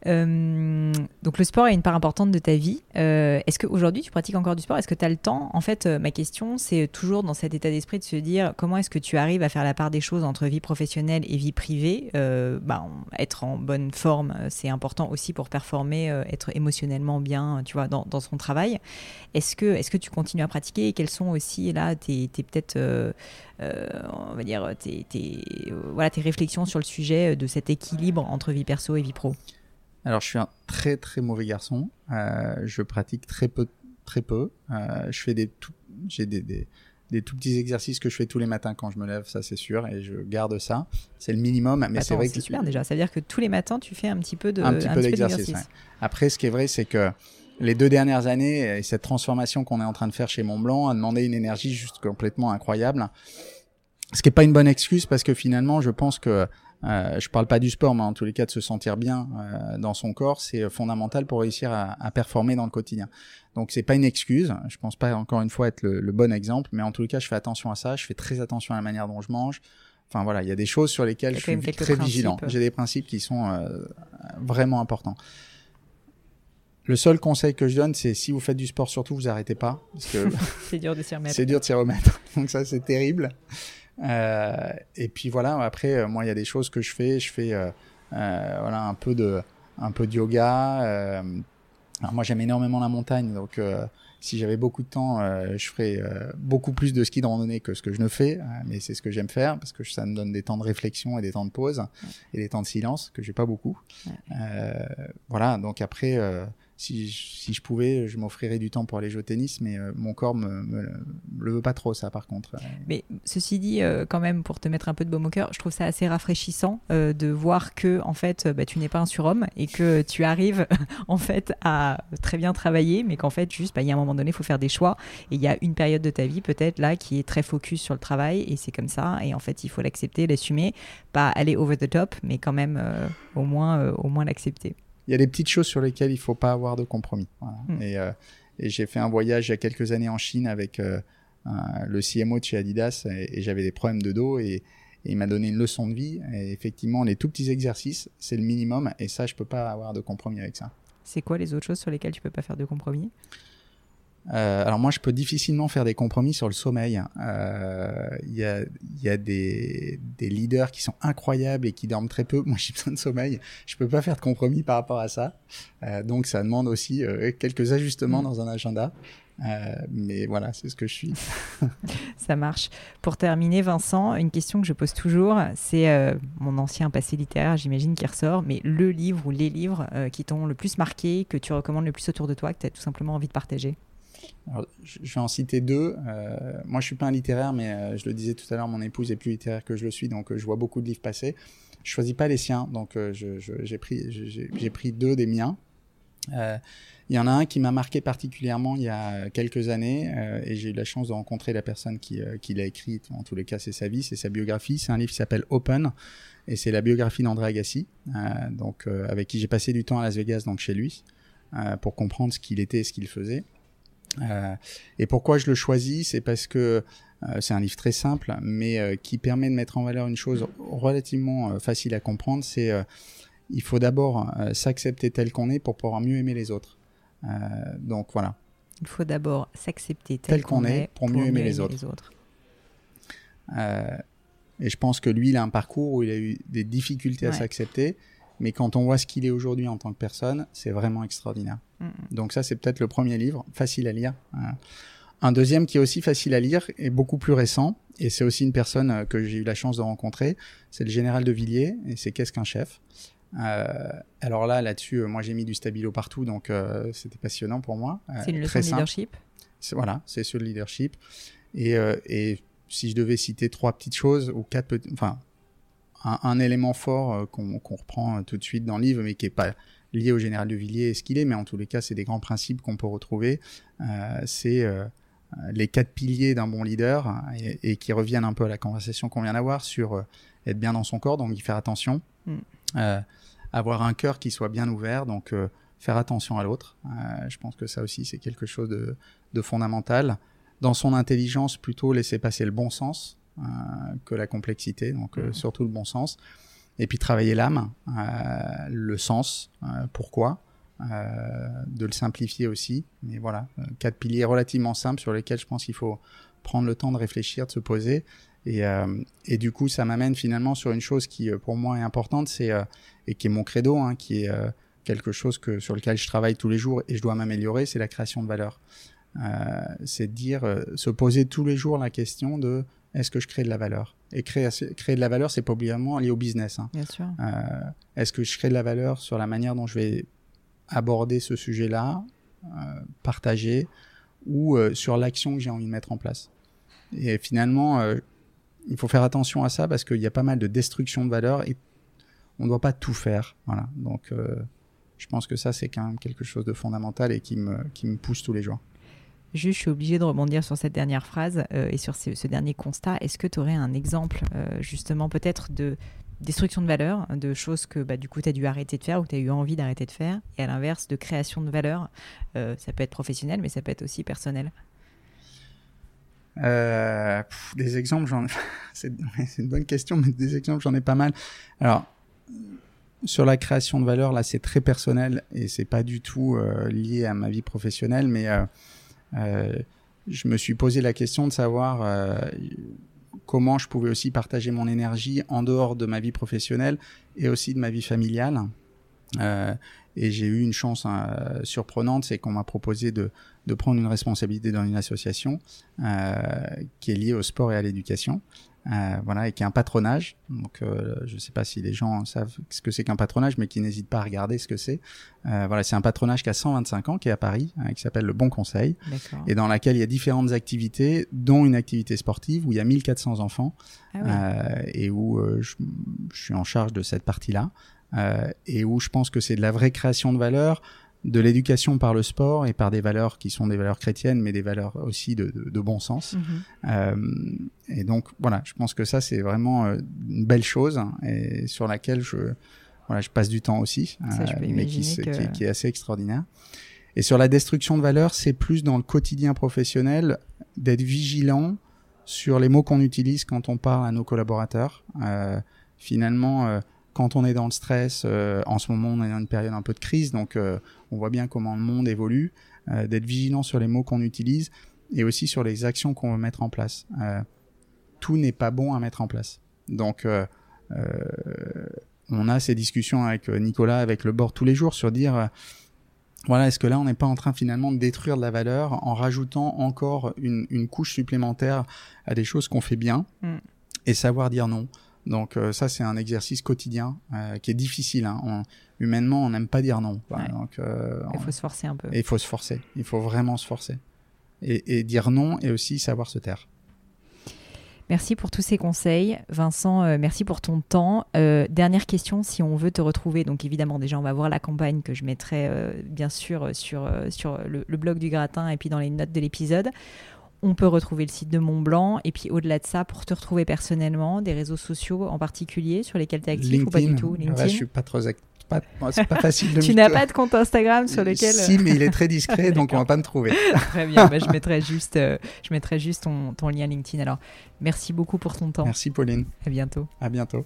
Euh, donc le sport est une part importante de ta vie. Euh, Est-ce qu'aujourd'hui tu pratiques encore du sport? Est-ce que tu as le temps? En fait, euh, ma question, c'est toujours dans cet état d'esprit de se dire comment est-ce que tu arrives à faire la part des choses entre vie professionnelle et vie privée? Bah, Être en bonne forme, c'est important aussi pour performer, être émotionnellement bien, tu vois, dans, son travail. Est-ce que, est que tu continues à pratiquer? Et quelles sont aussi là tes, peut-être, on va dire, tes, voilà, tes réflexions sur le sujet de cet équilibre entre vie perso et vie pro? Alors, je suis un très très mauvais garçon. Euh, je pratique très peu, très peu. Euh, je fais des, tout, j'ai des, des, des tout petits exercices que je fais tous les matins quand je me lève, ça c'est sûr, et je garde ça. C'est le minimum, mais c'est vrai c'est que super déjà. Ça veut dire que tous les matins, tu fais un petit peu de un petit peu d'exercice. ouais. Après, ce qui est vrai, c'est que les deux dernières années, et cette transformation qu'on est en train de faire chez Montblanc a demandé une énergie juste complètement incroyable. Ce qui est pas une bonne excuse parce que finalement, je pense que euh, je parle pas du sport, mais en tous les cas de se sentir bien euh, dans son corps, c'est fondamental pour réussir à, à, performer dans le quotidien. Donc c'est pas une excuse. Je pense pas encore une fois être le, le, bon exemple, mais en tous les cas, je fais attention à ça. Je fais très attention à la manière dont je mange. Enfin voilà, il y a des choses sur lesquelles je suis très vigilant. J'ai des principes qui sont euh, vraiment importants. Le seul conseil que je donne, c'est si vous faites du sport, surtout, vous arrêtez pas. c'est dur de s'y remettre. C'est dur de s'y remettre. Donc ça, c'est terrible. Euh, et puis voilà, après, euh, moi, il y a des choses que je fais. Je fais euh, voilà, un peu de, un peu de yoga. Alors moi, j'aime énormément la montagne. Donc si j'avais beaucoup de temps, je ferais beaucoup plus de ski de randonnée que ce que je ne fais. mais c'est ce que j'aime faire parce que ça me donne des temps de réflexion et des temps de pause et des temps de silence que j'ai pas beaucoup. voilà, donc après si, je pouvais, je m'offrirais du temps pour aller jouer au tennis, mais euh, mon corps me, le veut pas trop, ça, par contre. Mais ceci dit, euh, quand même, pour te mettre un peu de baume au cœur, je trouve ça assez rafraîchissant euh, de voir que, en fait, bah, tu n'es pas un surhomme et que tu arrives, en fait, à très bien travailler, mais qu'en fait, juste, bah, il y a un moment donné, il faut faire des choix. Et il y a une période de ta vie, peut-être, là, qui est très focus sur le travail, et c'est comme ça. Et en fait, il faut l'accepter, l'assumer, pas aller over the top, mais quand même, au moins, au moins l'accepter il y a des petites choses sur lesquelles il faut pas avoir de compromis. Hmm. Et, euh, et j'ai fait un voyage il y a quelques années en Chine avec euh, le CMO de chez Adidas et, j'avais des problèmes de dos et, il m'a donné une leçon de vie. Et effectivement, les tout petits exercices, c'est le minimum et ça, je peux pas avoir de compromis avec ça. C'est quoi les autres choses sur lesquelles tu peux pas faire de compromis? Euh, alors moi, je peux difficilement faire des compromis sur le sommeil. Euh, il y, a, y a des, des, leaders qui sont incroyables et qui dorment très peu. Moi, j'ai besoin de sommeil. Je peux pas faire de compromis par rapport à ça. Euh, donc, ça demande aussi quelques ajustements mm. dans un agenda. Mais voilà, c'est ce que je suis. Ça marche. Pour terminer, Vincent, une question que je pose toujours, c'est mon ancien passé littéraire, j'imagine, qui ressort, mais le livre ou les livres qui t'ont le plus marqué, que tu recommandes le plus autour de toi, que tu as tout simplement envie de partager? Je vais en citer deux. Euh, moi, je suis pas un littéraire, mais euh, je le disais tout à l'heure, mon épouse est plus littéraire que je le suis, donc euh, je vois beaucoup de livres passer. Je choisis pas les siens, donc j'ai pris deux des miens. Il y en a un qui m'a marqué particulièrement il y a quelques années, et j'ai eu la chance de rencontrer la personne qui, qui l'a écrit. En tous les cas, c'est sa vie, c'est sa biographie. C'est un livre qui s'appelle Open, et c'est la biographie d'André Agassi, donc avec qui j'ai passé du temps à Las Vegas, donc chez lui, pour comprendre ce qu'il était et ce qu'il faisait. Euh, et pourquoi je le choisis C'est parce que euh, c'est un livre très simple, mais euh, qui permet de mettre en valeur une chose relativement facile à comprendre. C'est il faut d'abord s'accepter tel qu'on est pour pouvoir mieux aimer les autres. donc voilà. Il faut d'abord s'accepter tel, qu'on est, pour, mieux, aimer, les autres. et je pense que lui, il a un parcours où il a eu des difficultés à s'accepter, mais quand on voit ce qu'il est aujourd'hui en tant que personne, c'est vraiment extraordinaire. Donc ça, c'est peut-être le premier livre, facile à lire. Hein. Un deuxième qui est aussi facile à lire et beaucoup plus récent, et c'est aussi une personne euh, que j'ai eu la chance de rencontrer, c'est le général de Villiers, et c'est Qu'est-ce qu'un chef? Euh, alors là, là-dessus, euh, moi j'ai mis du stabilo partout, donc c'était passionnant pour moi. c'est une leçon de leadership? Voilà, c'est sur le leadership. Et, et, si je devais citer trois petites choses, ou quatre, enfin, un, élément fort qu'on reprend tout de suite dans le livre, mais qui est pas lié au général de Villiers et ce qu'il est, mais en tous les cas, c'est des grands principes qu'on peut retrouver. Euh, c'est euh, les quatre piliers d'un bon leader et, qui reviennent un peu à la conversation qu'on vient d'avoir sur euh, être bien dans son corps, donc y faire attention, mm. avoir un cœur qui soit bien ouvert, donc faire attention à l'autre. je pense que ça aussi, c'est quelque chose de, de, fondamental. Dans son intelligence, plutôt laisser passer le bon sens que la complexité, donc mm. surtout le bon sens et puis travailler l'âme, euh, le sens, euh, pourquoi, euh, de le simplifier aussi. Mais voilà, quatre piliers relativement simples sur lesquels je pense qu'il faut prendre le temps de réfléchir, de se poser. Et, et du coup, ça m'amène finalement sur une chose qui, pour moi, est importante, c'est et qui est mon credo, hein, qui est quelque chose que sur lequel je travaille tous les jours et je dois m'améliorer, c'est la création de valeur. c'est de dire, se poser tous les jours la question de est-ce que je crée de la valeur? Et créer, créer de la valeur, c'est pas obligatoirement lié au business. Hein. Bien sûr. Euh, est-ce que je crée de la valeur sur la manière dont je vais aborder ce sujet-là, euh, partager, ou euh, sur l'action que j'ai envie de mettre en place? Et finalement, il faut faire attention à ça parce qu'il y a pas mal de destruction de valeur et on ne doit pas tout faire. Voilà. Donc, je pense que ça, c'est quand même quelque chose de fondamental et qui me, qui me pousse tous les jours. Juste, je suis obligée de rebondir sur cette dernière phrase euh, et sur ce, dernier constat. Est-ce que tu aurais un exemple, euh, justement, peut-être de destruction de valeur, de choses que bah, du coup tu as dû arrêter de faire ou que tu as eu envie d'arrêter de faire, et à l'inverse de création de valeur, euh, ça peut être professionnel, mais ça peut être aussi personnel Des exemples, c'est une bonne question, mais des exemples, j'en ai pas mal. Alors, sur la création de valeur, là, c'est très personnel et c'est pas du tout lié à ma vie professionnelle, mais je me suis posé la question de savoir euh, comment je pouvais aussi partager mon énergie en dehors de ma vie professionnelle et aussi de ma vie familiale. Euh, et j'ai eu une chance hein, surprenante, c'est qu'on m'a proposé de, de, prendre une responsabilité dans une association euh, qui est liée au sport et à l'éducation. Euh, voilà, et qui est un patronage. Donc, euh, je ne sais pas si les gens savent ce que c'est qu'un patronage, mais qui n'hésitent pas à regarder ce que c'est. Euh, voilà, c'est un patronage qui a 125 ans, qui est à Paris, hein, qui s'appelle le Bon Conseil, et dans laquelle il y a différentes activités, dont une activité sportive où il y a 1400 enfants, ah et où je, je, suis en charge de cette partie-là, et où je pense que c'est de la vraie création de valeur de l'éducation par le sport et par des valeurs qui sont des valeurs chrétiennes, mais des valeurs aussi de, de, bon sens. Mhm. Euh, et donc voilà, je pense que ça c'est vraiment euh, une belle chose hein, et sur laquelle je voilà je passe du temps aussi, euh, mais qui, qui, est assez extraordinaire. Et sur la destruction de valeurs, c'est plus dans le quotidien professionnel d'être vigilant sur les mots qu'on utilise quand on parle à nos collaborateurs. Euh, finalement quand on est dans le stress, euh, en ce moment on est dans une période un peu de crise, donc euh, on voit bien comment le monde évolue, euh, d'être vigilant sur les mots qu'on utilise et aussi sur les actions qu'on veut mettre en place. tout n'est pas bon à mettre en place. Donc on a ces discussions avec Nicolas, avec le board tous les jours sur dire voilà, est-ce que là on n'est pas en train finalement de détruire de la valeur en rajoutant encore une, couche supplémentaire à des choses qu'on fait bien mm. et savoir dire non. Donc euh, ça, c'est un exercice quotidien euh, qui est difficile. Hein. humainement, on n'aime pas dire non. Donc, euh, il faut se forcer un peu. il faut se forcer. Il faut vraiment se forcer. Et, et, dire non et aussi savoir se taire. Merci pour tous ces conseils. Vincent, merci pour ton temps. dernière question, si on veut te retrouver, donc évidemment déjà on va voir la campagne que je mettrai bien sûr sur, sur le, le, blog du gratin et puis dans les notes de l'épisode on peut retrouver le site de Mont Blanc. Et puis au-delà de ça, pour te retrouver personnellement, des réseaux sociaux en particulier sur lesquels tu es actif ou pas du tout LinkedIn. je suis pas trop actif. C'est pas facile de Tu n'as pas de compte Instagram sur lequel. Si, mais il est très discret, donc on va pas me trouver. très bien, bah, je mettrai juste, euh, je mettrai juste ton, ton lien LinkedIn. Alors, merci beaucoup pour ton temps. Merci Pauline. À bientôt. À bientôt.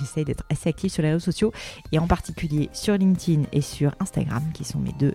j'essaye d'être assez active sur les réseaux sociaux et en particulier sur LinkedIn et sur Instagram qui sont mes deux